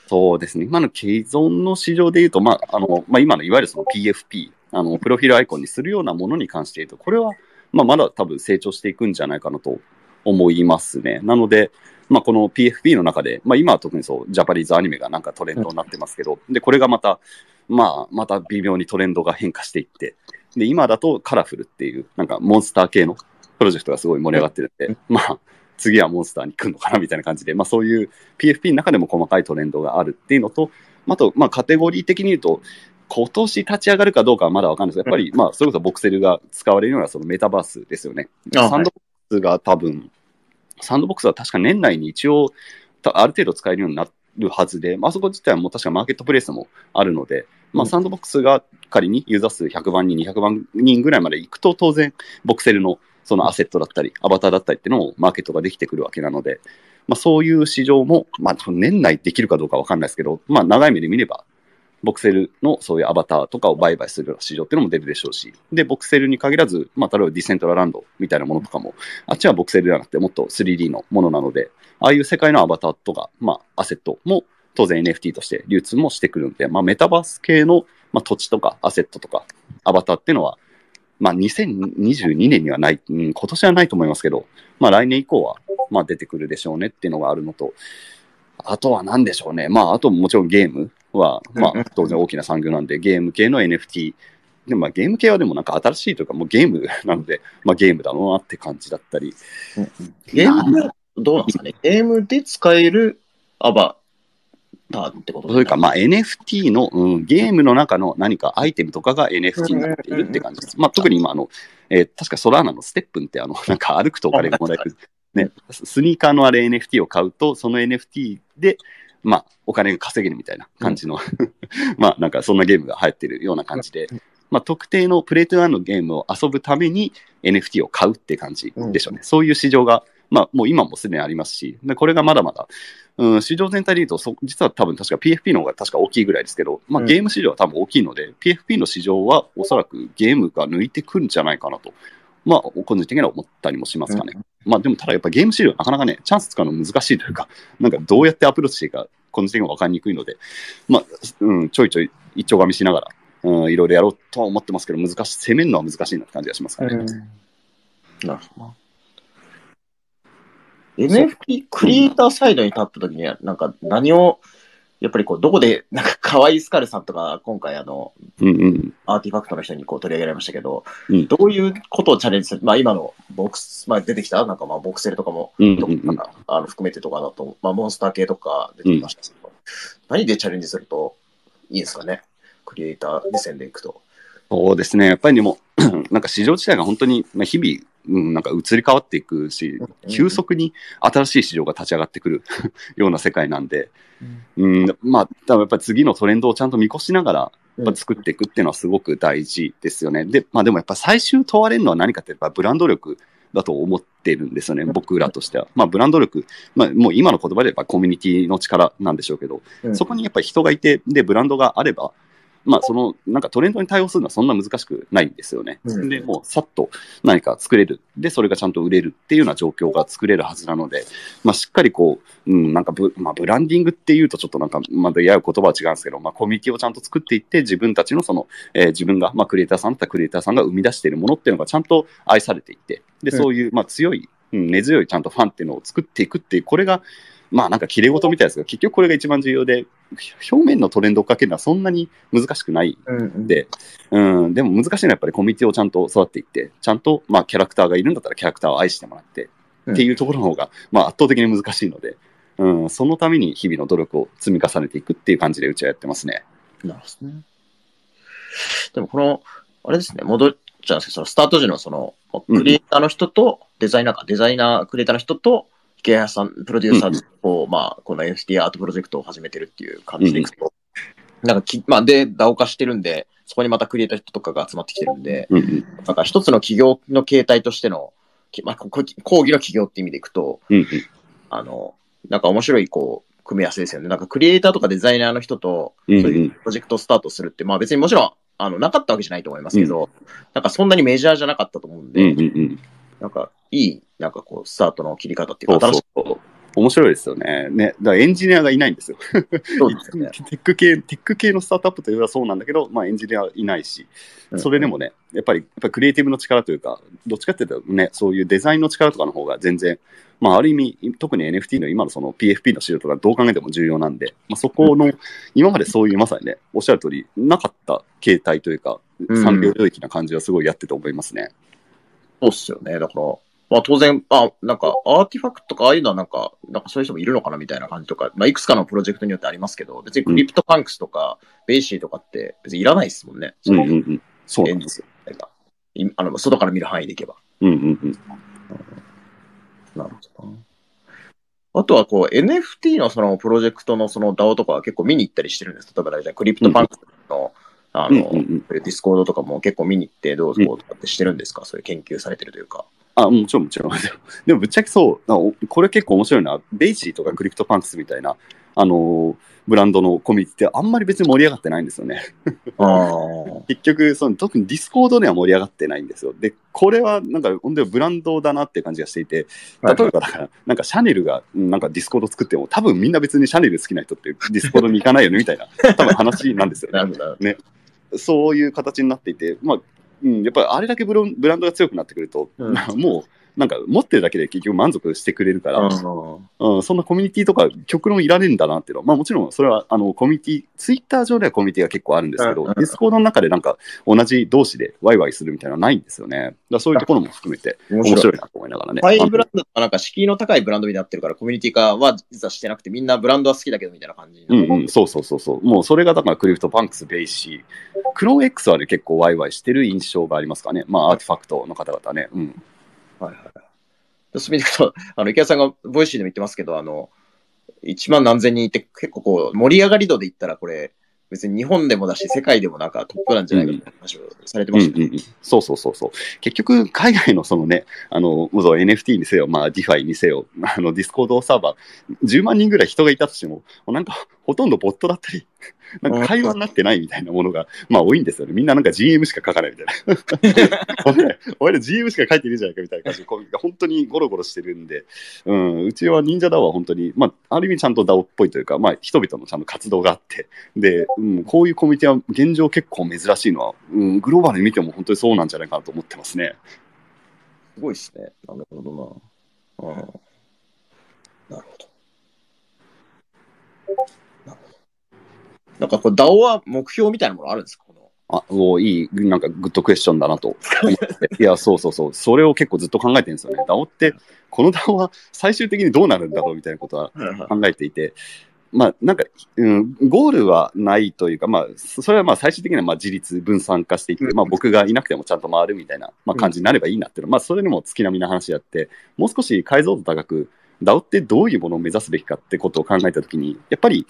そうですね。今の既存の市場で言うと、まあ、あの、まあ、今のいわゆるその PFP、あの、プロフィールアイコンにするようなものに関して言うと、これは、まあ、まだ多分成長していくんじゃないかなと思いますね。なので、まあ、この PFP の中で、まあ、今は特にそう、ジャパニーズアニメがなんかトレンドになってますけど、で、これがまた、まあ、また微妙にトレンドが変化していって、で、今だとカラフルっていう、なんかモンスター系のプロジェクトがすごい盛り上がってるんで、まあ、次はモンスターに来るのかなみたいな感じで、まあそういう PFP の中でも細かいトレンドがあるっていうのと、あと、まあカテゴリー的に言うと、今年立ち上がるかどうかはまだわかんないですけど、やっぱり、まあ、それこそボクセルが使われるようなそのメタバースですよね。あサンドボックスが多分、サンドボックスは確か年内に一応、たある程度使えるようになるはずで、まあそこ自体はもう確かマーケットプレイスもあるので、まあサンドボックスが仮にユーザー数100万人、200万人ぐらいまで行くと、当然、ボクセルのそのアセットだったり、アバターだったりっていうのをマーケットができてくるわけなので、まあそういう市場も、まあ年内できるかどうかわかんないですけど、まあ長い目で見れば、ボクセルのそういうアバターとかを売買するような市場っていうのも出るでしょうし、で、ボクセルに限らず、まあ、例えばディセントラランドみたいなものとかも、あっちはボクセルではなくてもっと 3D のものなので、ああいう世界のアバターとか、まあ、アセットも当然 NFT として流通もしてくるんで、まあ、メタバース系の、まあ、土地とかアセットとかアバターっていうのは、まあ、2022年にはない、うん、今年はないと思いますけど、まあ、来年以降は、まあ、出てくるでしょうねっていうのがあるのと、あとは何でしょうね。まあ、あともちろんゲームは、まあ、当然大きな産業なんで、ゲーム系の NFT。でもまあ、ゲーム系はでもなんか新しいというか、もうゲーム なので、まあ、ゲームだろうなって感じだったり。ゲームで、どうなんですかねゲームで使えるアバターってことそれか、まあ、NFT の、うん、ゲームの中の何かアイテムとかが NFT になっているって感じです。まあ、特に今、あの、えー確かソラーナのステップンって、あの、なんか歩くとお金がもらえる、ね、ススニーカーのあれ NFT を買うと、その NFT で、まあ、お金が稼げるみたいな感じの、まあ、なんかそんなゲームが流行ってるような感じで、まあ、特定のプレイトゥーンのゲームを遊ぶために NFT を買うって感じでしょうね。そういう市場が、まあ、もう今もすでにありますし、でこれがまだまだ、うん、市場全体で言うとそ、実は多分確か PFP の方が確か大きいぐらいですけど、まあ、うんゲーム市場は多分大きいので、PFP の市場はおそらくゲームが抜いてくるんじゃないかなと、まあ、個人的には思ったりもしますかね。まあでもただやっぱゲーム資料なかなかね、チャンス使うの難しいというか、なんかどうやってアプローチしていいか、個人的には分かりにくいので、まあ、うん、ちょいちょい一丁噛みしながら、うん、いろいろやろうとは思ってますけど、難しい、攻めるのは難しいなって感じがしますかね。なるほどな。NFT クリエイターサイドに立った時には、なんか何をやっぱりこう、どこで、なんか、可愛いスカルさんとか、今回あの、うんうん。アーティファクトの人にこう取り上げられましたけど、うんどういうことをチャレンジするまあ今のボックス、まあ出てきた、なんかまあボクセルとかも、うんうんとうんかあの含めてとかだと、まあモンスター系とか出てきましたけど、何でチャレンジするといいんですかね？クリエイター目線でいくと。そうですね。やっぱりでも、なんか市場自体が本当に、まあ、日々、うん、なんか移り変わっていくし、急速に新しい市場が立ち上がってくる ような世界なんで、うん、まあ、多分やっぱり次のトレンドをちゃんと見越しながら、やっぱ作っていくっていうのはすごく大事ですよね。で、まあでもやっぱ最終問われるのは何かってやっぱブランド力だと思ってるんですよね、僕らとしては。まあブランド力、まあもう今の言葉で言えばコミュニティの力なんでしょうけど、うん。そこにやっぱり人がいて、で、ブランドがあれば、まあその、なんかトレンドに対応するのはそんな難しくないんですよね。うんで、もうさっと何か作れる。で、それがちゃんと売れるっていうような状況が作れるはずなので、まあしっかりこう、うん、なんかブ,、まあ、ブランディングっていうとちょっとなんか、まだやや言葉は違うんですけど、まあコミュニティをちゃんと作っていって、自分たちのその、えー自分が、まあクリエイターさんだったらクリエイターさんが生み出しているものっていうのがちゃんと愛されていって、で、うんそういう、まあ強い、うん、根強いちゃんとファンっていうのを作っていくっていう、これが、まあなんか綺麗事みたいですけど、結局これが一番重要で、表面のトレンドをかけるのはそんなに難しくない。うんうん。で、うん、でも難しいのはやっぱりコミュニティをちゃんと育っていって、ちゃんと、まあ、キャラクターがいるんだったらキャラクターを愛してもらって、うん。っていうところの方が、まあ、圧倒的に難しいので、うん、そのために日々の努力を積み重ねていくっていう感じでうちはやってますね。なるほどね。でもこの、あれですね、戻っちゃうんですけど、そのスタート時のその、うん。クリエイターの人とデザイナーか、デザイナー、クリエイターの人と、池谷さん、プロデューサーと、こうまあ、この NFT アートプロジェクトを始めてるっていう感じでいくと、なんかき、まあ、で、DAO 化してるんで、そこにまたクリエイター人とかが集まってきてるんで、うんうん。なんか一つの企業の形態としての、きまあ、講義の企業って意味でいくと、うんうん。あの、なんか面白い、こう、組み合わせですよね。なんかクリエイターとかデザイナーの人と、そううん。うんいうプロジェクトをスタートするって、まあ別にもちろん、あの、なかったわけじゃないと思いますけど、なんかそんなにメジャーじゃなかったと思うんうんで、うんうんなんかいい、なんかこう、スタートの切り方っていそううか、そうそう。面白いですよね。ね。だからエンジニアがいないんですよ。そうですよね。テック系、テック系のスタートアップというのはそうなんだけど、まあエンジニアいないし、それでもね、やっぱり、やっぱりクリエイティブの力というか、どっちかっていうとね、そういうデザインの力とかの方が全然、まあある意味、特に NFT の今のその PFP の資料とかどう考えても重要なんで、まあそこの、今までそういうまさにね、おっしゃる通り、なかった形態というか、うん産業領域な感じはすごいやってて思いますね。そうっすよね。だから、まあ当然、あ、なんか RTFKT とかああいうのはなんか、なんかそういう人もいるのかなみたいな感じとか、まあいくつかのプロジェクトによってありますけど、別に CryptoPunks とか、 BAYC とかって別にいらないですもんね。うんうんうん。そうなんですよ。なんかいあの外から見る範囲でいけば。うんうんうん。なるほどな。あとはこう NFT のそのプロジェクトのその DAO とかは結構見に行ったりしてるんです。例えば CryptoPunksの、あの、うんうんうんディスコードとかも結構見に行ってどうこうとかってしてるんですか、そういう研究されてるというか。あ、もちろんもちろん。でもぶっちゃけそう、これ結構面白いのは、 BAYC とか CryptoPunks みたいな、あのーブランドのコミュニティってあんまり別に盛り上がってないんですよね。あ 結局、その特にディスコードでは盛り上がってないんですよ。で、これはなんか本当にブランドだなっていう感じがしていて、あ。例えばだから、なんかシャネルがうんなんかディスコード作っても、多分みんな別にシャネル好きな人ってディスコードに行かないよねみたいな、多分話なんですよね。なるほど。そういう形になっていて、まあ、うん、やっぱりあれだけブロンブランドが強くなってくると、うん。もう、なんか持ってるだけで結局満足してくれるから、うんうん、そんなコミュニティとか極論いらねえんだなっていうのは、まあもちろんそれはあのコミュニティ、ツイッター上ではコミュニティが結構あるんですけど、ディスコードの中でなんか同じ同士でワイワイするみたいなのはないんですよね。だからそういうところも含めて面白い。なと思いながらね。ハイブランドとかなんか敷居の高いブランドになってるからコミュニティ化は実はしてなくてみんなブランドは好きだけどみたいな感じうんうん、そうそうそうそう。もうそれがだから CryptoPunks、 BAYC、 Clone X はね結構ワイワイしてる印象がありますかね。まあ RTFKT の方々ね。うん。はいはい。そういう意味でいくと、あの、イケハヤさんがボイシーでも言ってますけど、あの、1万何千人いて、結構こう、盛り上がり度で言ったら、これ、別に日本でもだし、世界でもなんかトップなんじゃないかみたいな話をされてましたね。うんうんうん、そうそうそうそう。結局、海外のそのね、あの、もう NFT にせよ、まあ、ディファイにせよ、あの、ディスコードサーバー、10万人ぐらい人がいたとしても、なんか、ほとんどボットだったり、なんか会話になってないみたいなものが、まあ多いんですよね。みんななんか GM しか書かないみたいな。お前俺ら GM しか書いてねえじゃないかみたいな感じで、コミが本当にゴロゴロしてるんで、うん、うちは忍者ダオは本当に、まあ、ある意味ちゃんとダオっぽいというか、まあ、人々のちゃんと活動があって、で、うん、こういうコミュニティは現状結構珍しいのは、うん、グローバルに見ても本当にそうなんじゃないかなと思ってますね。すごいですね。なるほどな。うん。なるほど。なるほど。なんかこう、DAO は目標みたいなものあるんですか？この。あ、おいい、なんかグッドクエスチョンだなと。いや、そうそうそう。それを結構ずっと考えてるんですよね。DAO って、この DAO は最終的にどうなるんだろうみたいなことは考えていて、まあ、なんか、うん、ゴールはないというか、まあ、そそれはまあ最終的にはまあ自立分散化していって、うん。まあ僕がいなくてもちゃんと回るみたいな、まあ、感じになればいいなっていうのは、まあそれでも月並みな話であって、もう少し解像度高く、DAO ってどういうものを目指すべきかってことを考えたときに、やっぱり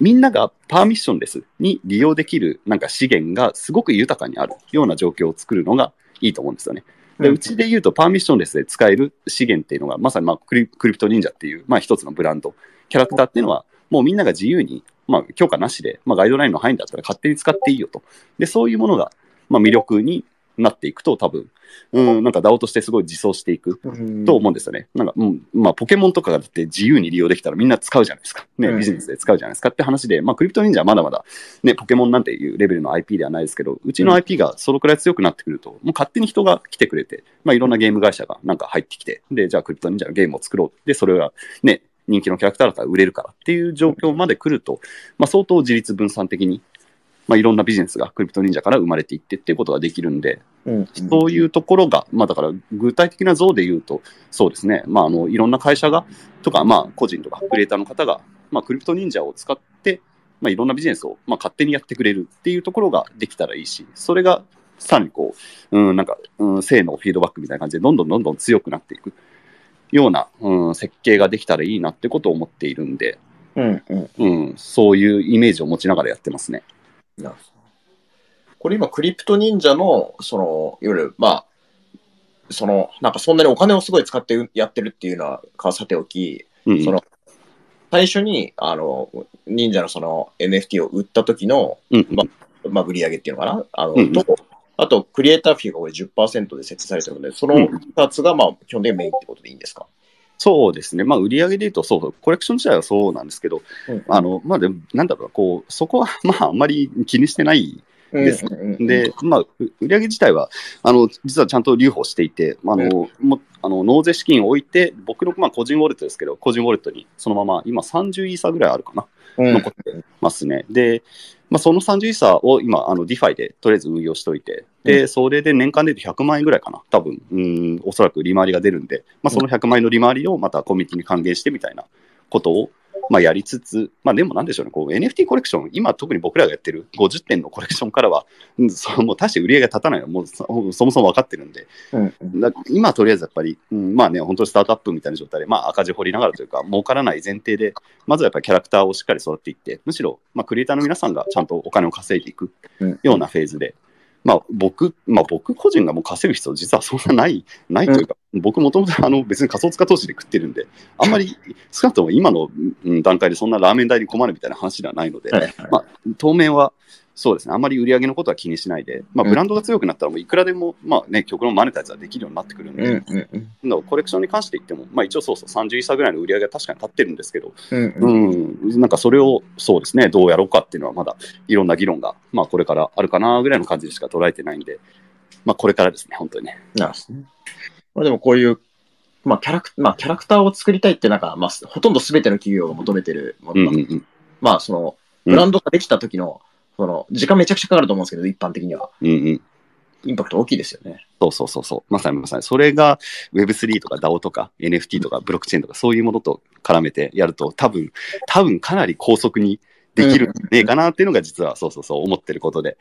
みんながパーミッションレスに利用できるなんか資源がすごく豊かにあるような状況を作るのがいいと思うんですよね。でうちで言うと、パーミッションレスで使える資源っていうのが、まさにまあクリクリプト忍者っていう、まあ、一つのブランド、キャラクターっていうのは、もうみんなが自由に、まあ、許可なしで、まあ、ガイドラインの範囲だったら勝手に使っていいよと。で、そういうものが、まあ、魅力になっていくと、多分、うん、なんか DAO としてすごい自走していくうんと思うんですよね。なんか、うん、まあ、ポケモンとかがだって自由に利用できたらみんな使うじゃないですか。ね、うんビジネスで使うじゃないですかって話で、まあ、クリプト忍者はまだまだ、ね、ポケモンなんていうレベルの IP ではないですけど、うちの IP がそのくらい強くなってくると、もう勝手に人が来てくれて、まあ、いろんなゲーム会社がなんか入ってきて、で、じゃあクリプト忍者のゲームを作ろう。で、それがね、人気のキャラクターだったら売れるからっていう状況まで来ると、まあ、相当自立分散的に、まあ、いろんなビジネスがクリプト忍者から生まれていってっていうことができるんで、うんそういうところが、まあだから具体的な像で言うと、そうですね、まああの、いろんな会社が、とか、まあ個人とかクリエイターの方が、まあクリプト忍者を使って、まあいろんなビジネスを、まあ勝手にやってくれるっていうところができたらいいし、それがさらにこう、うん、なんか、うん、性のフィードバックみたいな感じで、どんどんどんどん強くなっていくような、うん、設計ができたらいいなってことを思っているんで、うんうん。うん、そういうイメージを持ちながらやってますね。な。るほどこれ今、クリプト忍者の、その、いわゆる、まあ、その、なんかそんなにお金をすごい使ってやってるっていうのはかさておき、うん、その、最初に、あの、忍者のその NFT を売った時の、うん、ままあ、売り上げっていうのかな？あの、うんと、あと、クリエイターフィーがこれ10%で設置されてるので、その2つが、まあ、基本的にメインってことでいいんですか？そうですね、まあ、売り上げで言うと、そう、コレクション自体はそうなんですけど、うん。あのまあ、でも、なんだろう、こう、そこは、まあ、あんまり気にしてないですうんうんうん。で、まあ、う売上自体は、あの、実はちゃんと留保していて、まああの、もあの納税資金を置いて、僕の、まあ、個人ウォレットですけど、個人ウォレットにそのまま、今30イーサぐらいあるかな、うん。残ってますね。で、まあ、その30イーサを今、あの、ディファイでとりあえず運用しておいて、で、それで年間で言うと100万円ぐらいかな、多分、うん、おそらく利回りが出るんで、まあ、その100万円の利回りをまたコミュニティに還元してみたいなことを、まあ、やりつつ、まあ、でもなんでしょうね、こう NFT コレクション、今特に僕らがやってる50点のコレクションからは、うんそうもう大して売り上げが立たないのはもうそそもそも分かってるんで、うんうん。だ今とりあえずやっぱり、うん、まあね、本当にスタートアップみたいな状態で、まあ赤字掘りながらというか、儲からない前提で、まずはやっぱりキャラクターをしっかり育っていって、むしろ、まあ、クリエイターの皆さんがちゃんとお金を稼いでいくうん。ようなフェーズで、まあ僕、まあ僕個人がもう稼ぐ必要実はそんなない、ないというか、僕もともとあの別に仮想通貨投資で食ってるんで、あんまり少なくとも今のうん段階でそんなラーメン代に困るみたいな話ではないので、はいはい。まあ、当面は、そうですね、あんまり売り上げのことは気にしないで、まあ、うん。ブランドが強くなったら、もういくらでも、まあね、極論マネタイズはできるようになってくるんで、うんうんうん。コレクションに関して言っても、まあ、一応そうそう、30イーサぐらいの売り上げは確かに立ってるんですけど、うんううん。ん、なんかそれを、そうですね、どうやろうかっていうのは、まだいろんな議論が、まあ、これからあるかなぐらいの感じでしか捉えてないんで、まあ、これからですね、本当にね。なるほどね。まあでもこういう、まあキャラクまあキャラクターを作りたいってなんか、まあほとんど全ての企業が求めてるもうんのだ。うんうん。まあその、ブランドができた時の、その、時間めちゃくちゃかかると思うんですけど、一般的には。うんうん。インパクト大きいですよね。そうそうそうそう。まさにまさに。それが Web3 とか DAO とか NFT とかブロックチェーンとかそういうものと絡めてやると多分、多分かなり高速にできるんじゃねえかなっていうのが実はそうそうそう思ってることで。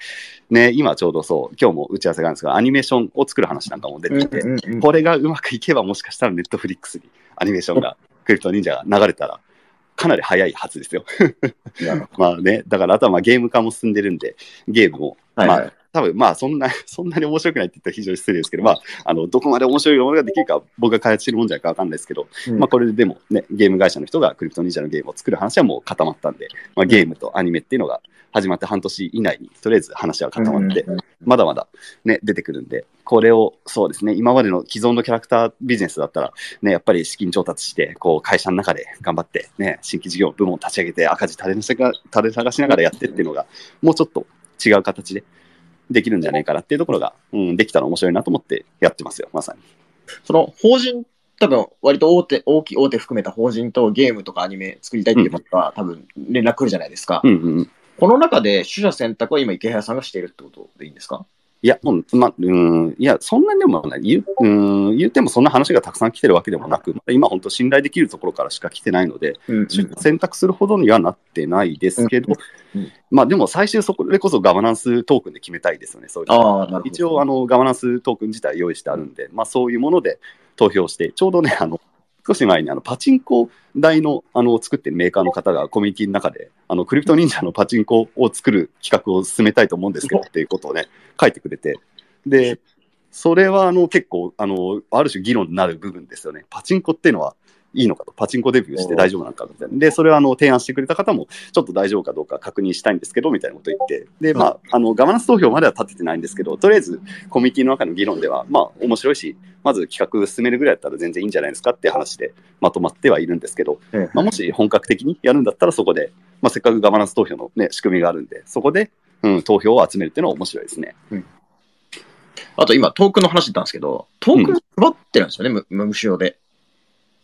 ね、今ちょうどそう、今日も打ち合わせがあるんですが、アニメーションを作る話なんかも出てきて、これがうまくいけばもしかしたらネットフリックスにアニメーションが、クリプト忍者が流れたら、かなり早いはずですよ。まあね、だからあとはまあゲーム化も進んでるんで、ゲームも。まあ多分まあそんな、そんなに面白くないって言ったら非常に失礼ですけど、まあ、あの、どこまで面白いものができるか僕が開発してるもんじゃないかわかんないですけど、うん。まあこれででもね、ゲーム会社の人がクリプト忍者のゲームを作る話はもう固まったんで、まあゲームとアニメっていうのが始まって半年以内に、とりあえず話は固まって、まだまだね、出てくるんで、これをそうですね、今までの既存のキャラクタービジネスだったら、ね、やっぱり資金調達して、こう会社の中で頑張って、ね、新規事業部門を立ち上げて赤字垂れ垂れ探しながらやってっていうのが、もうちょっと違う形でできるんじゃないかなっていうところが、うん、できたら面白いなと思ってやってますよ、まさに。その法人、多分割と大手、大きい大手含めた法人とゲームとかアニメ作りたいっていう方は多分連絡来るじゃないですか。うんうんうん。この中で取捨選択は今池原さんがしているってことでいいんですか？いや、もう、ま、うん、いや、そんなにでもない。言う、うん、言ってもそんな話がたくさん来てるわけでもなく、今本当信頼できるところからしか来てないので、うん選択するほどにはなってないですけど、うんうんまあでも最終そこでこそガバナンストークンで決めたいですよね、そういうのあ。一応あのガバナンストークン自体用意してあるんで、まあそういうもので投票して、ちょうどね、あの、少し前にあのパチンコ台のあの作ってるメーカーの方がコミュニティの中で、あのクリプト忍者のパチンコを作る企画を進めたいと思うんですけどっていうことをね、書いてくれて、で、それはあの結構あの、ある種議論になる部分ですよね。パチンコっていうのはいいのかと、パチンコデビューして大丈夫なのかみたいな。で、それはあの提案してくれた方も、ちょっと大丈夫かどうか確認したいんですけど、みたいなこと言って、で、まあ、あの、ガバナンス投票までは立ててないんですけど、とりあえずコミュニティの中の議論では、まあ、面白いし、まず企画進めるぐらいだったら全然いいんじゃないですかって話でまとまってはいるんですけど、うんまあ、もし本格的にやるんだったらそこで、まあ、せっかくガバナンス投票のね、仕組みがあるんで、そこで、うん、投票を集めるっていうのは面白いですね。あと今、トークンの話言ったんですけど、トークン配ってるんですよね、無無無償で。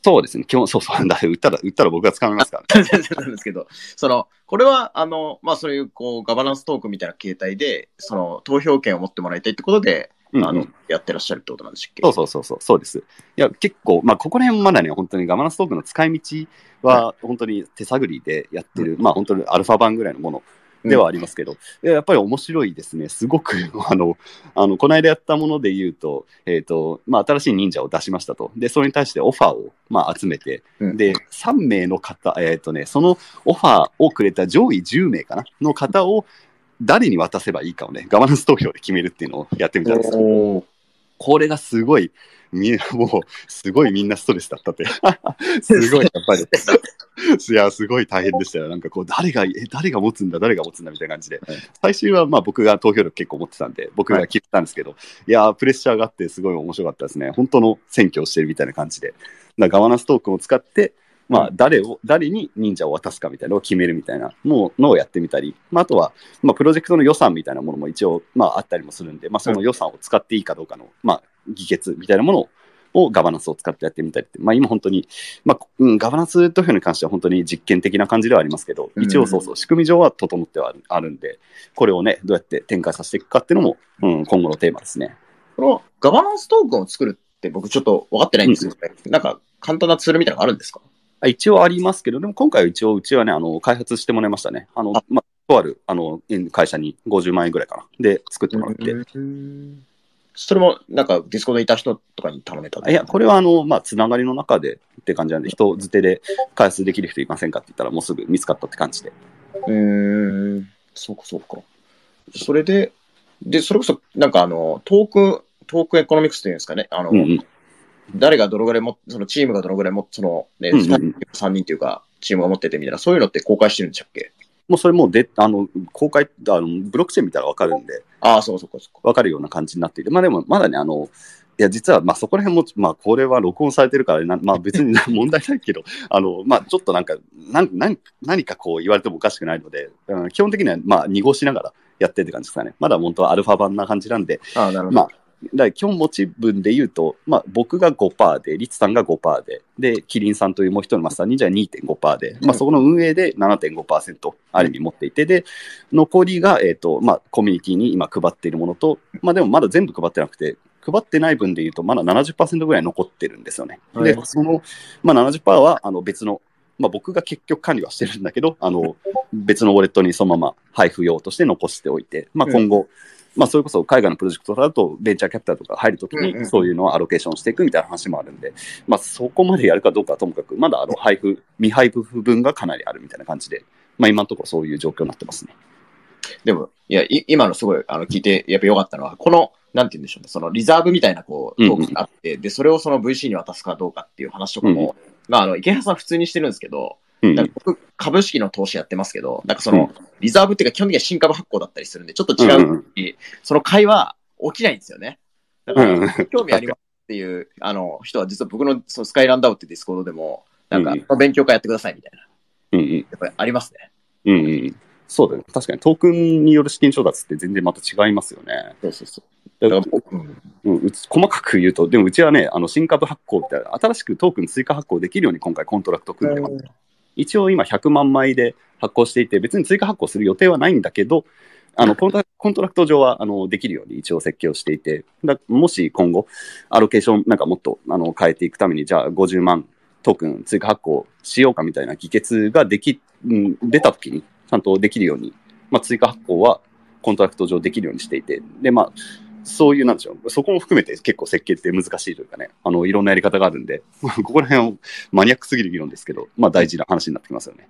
そうですね。基本、そうそう。だって売ったら、売ったら僕が使いますから、ね。全然なんですけど、その、これは、あの、まあ、そういう、こう、ガバナンストークンみたいな形態で、その、投票権を持ってもらいたいってことで、うんうんあの、やってらっしゃるってことなんでしたっけ？そうそうそうそう、そうです。いや、結構、まあ、ここら辺まだね、本当にガバナンストークンの使い道は、本当に手探りでやってる、まあ、本当にアルファ版ぐらいのものではありますけど、いややっぱり面白いですね。すごく、あの、あの、この間やったもので言うと、えっ、と、まあ、新しい忍者を出しましたと。で、それに対してオファーを、まあ、集めて、うんで、3名の方、えっ、とね、そのオファーをくれた上位10名かな？の方を、誰に渡せばいいかをね、ガバナンス投票で決めるっていうのをやってみたんですよ。おーこれがすごい、みもう、すごいみんなストレスだったって。すごい、やっぱり。いや、すごい大変でしたよ。なんかこう、誰が、え、誰が持つんだ、誰が持つんだみたいな感じで。はい最終は、まあ僕が投票力結構持ってたんで、僕が聞いたんですけど、い、やー、プレッシャーがあって、すごい面白かったですね。本当の選挙をしてるみたいな感じで。だからガバナンストークンを使って、まあ、誰を、誰に忍者を渡すかみたいなのを決めるみたいなののをやってみたり、まあ、あとは、まあ、プロジェクトの予算みたいなものも一応、まあ、あったりもするんで、まあ、その予算を使っていいかどうかの、まあ、議決みたいなものを、をガバナンスを使ってやってみたりって、まあ、今本当に、まあ、うん、ガバナンス投票に関しては本当に実験的な感じではありますけど、一応そうそう、仕組み上は整ってはあるんで、これをね、どうやって展開させていくかっていうのも、うん、今後のテーマですね。このガバナンストークンを作るって僕ちょっと分かってないんですよね。なんか、簡単なツールみたいなのがあるんですか？あ一応ありますけど、でも今回は一応、うちはね、あの、開発してもらいましたね。あの、あまあ、とある、あの、会社に50万円ぐらいかな。で、作ってもらって。それも、なんか、ディスコードにいた人とかに頼めたいや、これはあの、まあ、つながりの中でって感じなんで、人づてで開発できる人いませんかって言ったら、もうすぐ見つかったって感じで。うーん、そうか、そうか。それで、で、それこそ、なんかあの、トーク、トークエコノミクスっていうんですかね、あの、うんうん。誰がどのぐらいも、そのチームがどのぐらいも、その、ね、うんうんうん3人っていうか、チームが持っててみたいな、そういうのって公開してるんでしたっけ？もうそれもうで、あの、公開、あの、ブロックチェーン見たらわかるんで、ああ、そうかそうかそうか。わかるような感じになっていて、まあでも、まだね、あの、いや、実は、まあそこら辺も、まあこれは録音されてるからな、まあ別に 問題ないけど、あの、まあちょっとなんか、なんなん何かこう言われてもおかしくないので、うん基本的には、まあ濁しながらやってるって感じですかね。まだ本当はアルファ版な感じなんで、ああ、なるほど。まあ、だ基本持ち分で言うと、まあ、僕が5%で、リツさんが5%で、で、キリンさんというもう一人のマスター忍者は2.5%で、まあ、そこの運営で7.5%ある意味持っていて、で、残りが、えっ、と、まあ、コミュニティに今配っているものと、まあ、でもまだ全部配ってなくて、配ってない分で言うと、まだ70%ぐらい残ってるんですよね。はい。で、その、まあ、70%はあの別の、まあ、僕が結局管理はしてるんだけど、あの、別のウォレットにそのまま配布用として残しておいて、まあ、今後、まあ、それこそ海外のプロジェクトだと、ベンチャーキャピタルとか入るときうんうんに、そういうのをアロケーションしていくみたいな話もあるんで、まあ、そこまでやるかどうかはともかく、まだあの配布、未配布分がかなりあるみたいな感じで、まあ、今のところそういう状況になってますね。でも、いや、い今のすごい、あの、聞いて、やっぱ良かったのは、この、なんて言うんでしょうね、そのリザーブみたいな、こう、うんうん。トークがあって、で、それをその VC に渡すかどうかっていう話とかも、まあ、あの、イケハヤさん普通にしてるんですけど、うんなんか僕、株式の投資やってますけど、なんかその、リザーブっていうか基本的には新株発行だったりするんで、ちょっと違う、うんうんその会話起きないんですよね。だから、うん興味ありますっていう、あの、人は実は僕のその Skyland DAO ってディスコードでも、なんかうん、勉強会やってくださいみたいな。うんうん。やっぱりありますね。うんうん。そうだよね。確かにトークンによる資金調達って全然また違いますよね。そうそうそう。だからら僕、うん細かく言うと、でもうちはね、あの新株発行みたいな、新しくトークン追加発行できるように今回コントラクト組んでます。一応今100万枚で発行していて、別に追加発行する予定はないんだけど、あのコントラクト上はあのできるように一応設計をしていて、だもし今後、アロケーションなんかもっとあの変えていくために、じゃあ50万トークン追加発行しようかみたいな議決ができ、出たときに、ちゃんとできるように、まあ、追加発行はコントラクト上できるようにしていて、で、まあ、そういう、なんでしょう、そこも含めて結構設計って難しいというかね、あの、いろんなやり方があるんで、ここら辺はマニアックすぎる議論ですけど、まあ大事な話になってきますよね。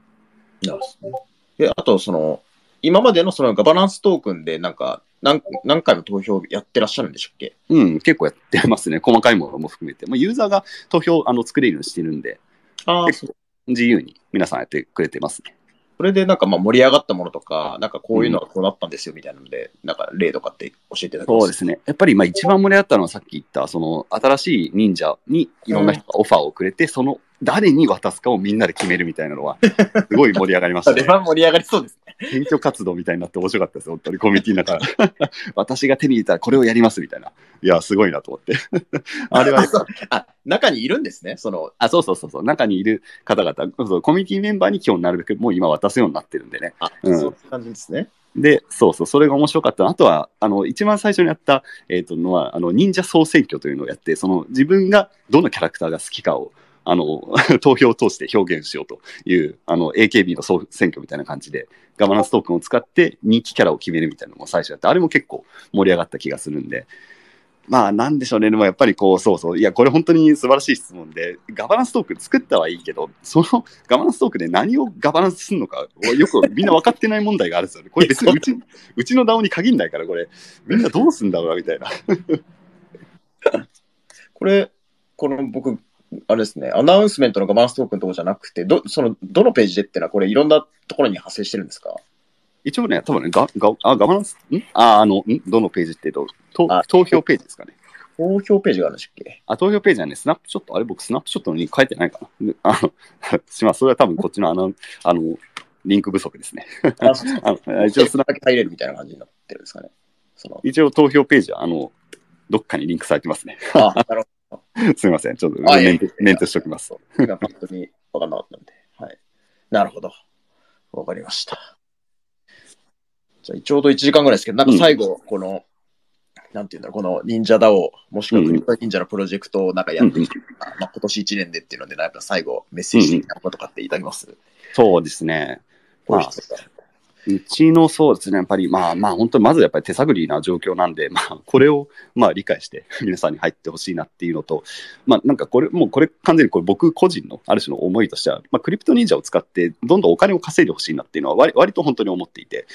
なるほどねで、あと、その、今までのそのガバナンストークンで、なんか、何何回も投票やってらっしゃるんでしたっけ？うん、結構やってますね。細かいものも含めて。まあ、ユーザーが投票あの作れるようにしてるんで、あ結構自由に皆さんやってくれてますね。それでなんかまあ盛り上がったものとか、なんかこういうのがこうなったんですよみたいなので、なんか例とかって教えていただけます？そうですね。やっぱりまあ一番盛り上がったのはさっき言った、その新しい忍者にいろんな人がオファーをくれて、その誰に渡すかをみんなで決めるみたいなのは、すごい盛り上がりましたね。それは盛り上がりそうですね。選挙活動みたいになって面白かったです、本当にコミュニティの中で。私が手に入れたらこれをやりますみたいな。いや、すごいなと思って。あれは あ、中にいるんですね。その、あ、そうそうそうそう、中にいる方々、そうコミュニティメンバーに今日なるべくもう今渡すようになってるんでね。あ、うんそういう感じですね。で、そうそう、それが面白かったの。あとは、あの、一番最初にやった、えっ、と、のは、あの、忍者総選挙というのをやって、その、自分がどのキャラクターが好きかを、あの、投票を通して表現しようという、あの、AKB の総選挙みたいな感じで、ガバナンストークンを使って人気キャラを決めるみたいなのも最初やって、あれも結構盛り上がった気がするんで、まあ、なんでしょうね。でもやっぱりこう、そうそう。いや、これ本当に素晴らしい質問で、ガバナンストークン作ったはいいけど、その ガバナンストークンで何をガバナンスするのか、よくみんな分かってない問題があるんですよね。これ別にうち うちの DAO に限んないから、これ、みんなどうすんだろうな、みたいな。これ、この僕、あれですね、アナウンスメントのガバナンストークンとかじゃなくて、ど、その、どのページでってのは、これいろんなところに派生してるんですか？一応ね、多分ね、ガガあガバナンス、ん？あ、あの、ん？どのページっていうと、とあ投票ページですかね。投票ページがあるんでしたっけ？あ、投票ページはね、スナップショット、あれ僕スナップショットのに書いてないかな。あの、しまあ、それは多分こっちのあの、あの、リンク不足ですね。あ、一応スナだけ入れるみたいな感じになってるんですかね。その、一応投票ページは、あの、どっかにリンクされてますね。あ、なるほ すみません。ちょっとメンテメンテしておきます。本当に分かんなかったんで。はい。なるほど。わかりました。じゃあ、ちょうど1時間ぐらいですけど、なんか最後、この、なんていうんだろう、この忍者ダオ、もしくはクリプト忍者のプロジェクトをなんかやってきて、まあ、今年1年でっていうので、なんか最後、メッセージ的なこととかっていただけます、そうですね。まあこうちのそうですね、やっぱりまあまあ本当にまずやっぱり手探りな状況なんで、まあこれをまあ理解して 皆さんに入ってほしいなっていうのと、まあなんかこれ、もうこれ完全にこれ僕個人のある種の思いとしては、まあクリプト忍者を使ってどんどんお金を稼いでほしいなっていうのは割割と本当に思っていて、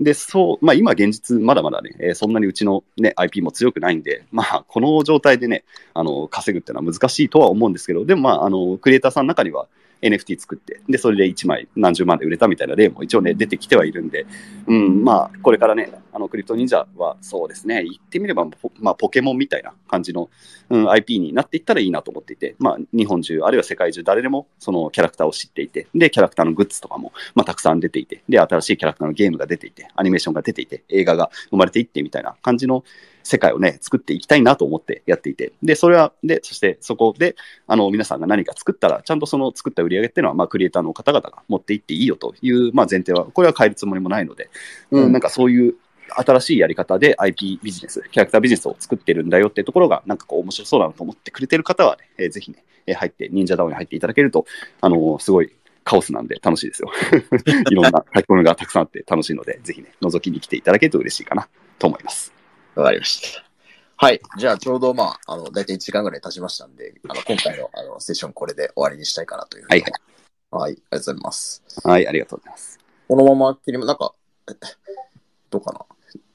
で、そう、まあ今現実まだまだね、えーそんなにうちのね、IP も強くないんで、まあこの状態でね、あの、稼ぐっていうのは難しいとは思うんですけど、でもまあ、あの、クリエイターさんの中には NFT 作って、で、それで1枚何十万で売れたみたいな例も一応ね、出てきてはいるんで、うん、まあ、これからね、あの、クリプト忍者はそうですね、言ってみれば、ポまあ、ポケモンみたいな感じの、うん、IP になっていったらいいなと思っていて、まあ、日本中、あるいは世界中、誰でもそのキャラクターを知っていて、で、キャラクターのグッズとかも、まあ、たくさん出ていて、で、新しいキャラクターのゲームが出ていて、アニメーションが出ていて、映画が生まれていってみたいな感じの世界をね、作っていきたいなと思ってやっていて、で、それは、で、そしてそこで、あの、皆さんが何か作ったら、ちゃんとその作った売り上げっていうのは、まあ、クリエイターの方々が持っていっていいよという、まあ、前提は、これは変えるつもりもないので、うん、なんかそういう新しいやり方で IP ビジネス、キャラクタービジネスを作ってるんだよっていうところが、なんかこう面白そうだなと思ってくれてる方はね、えーぜひね、えー入って、忍者ダウンに入っていただけると、あのーすごいカオスなんで楽しいですよ。いろんな書き込みがたくさんあって楽しいので、ぜひね、覗きに来ていただけると嬉しいかなと思います。わかりました。はい。じゃあ、ちょうどまあ、あの、だいたい1時間ぐらい経ちましたんで、あの、今回のあのセッションこれで終わりにしたいかなというふうに。はいはい。ありがとうございます。はい、ありがとうございます。このまま切りま、なんか、えどうかな？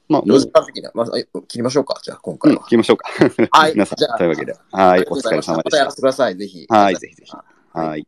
まあ、4時間的には、まあ、え切りましょうか。じゃあ、今うん、回は行。きましょうか。はい 皆さんじゃあ、というわけで、はい、お疲れ様でしたまたやらせ。てください。ぜひ。はいぜひぜひははい。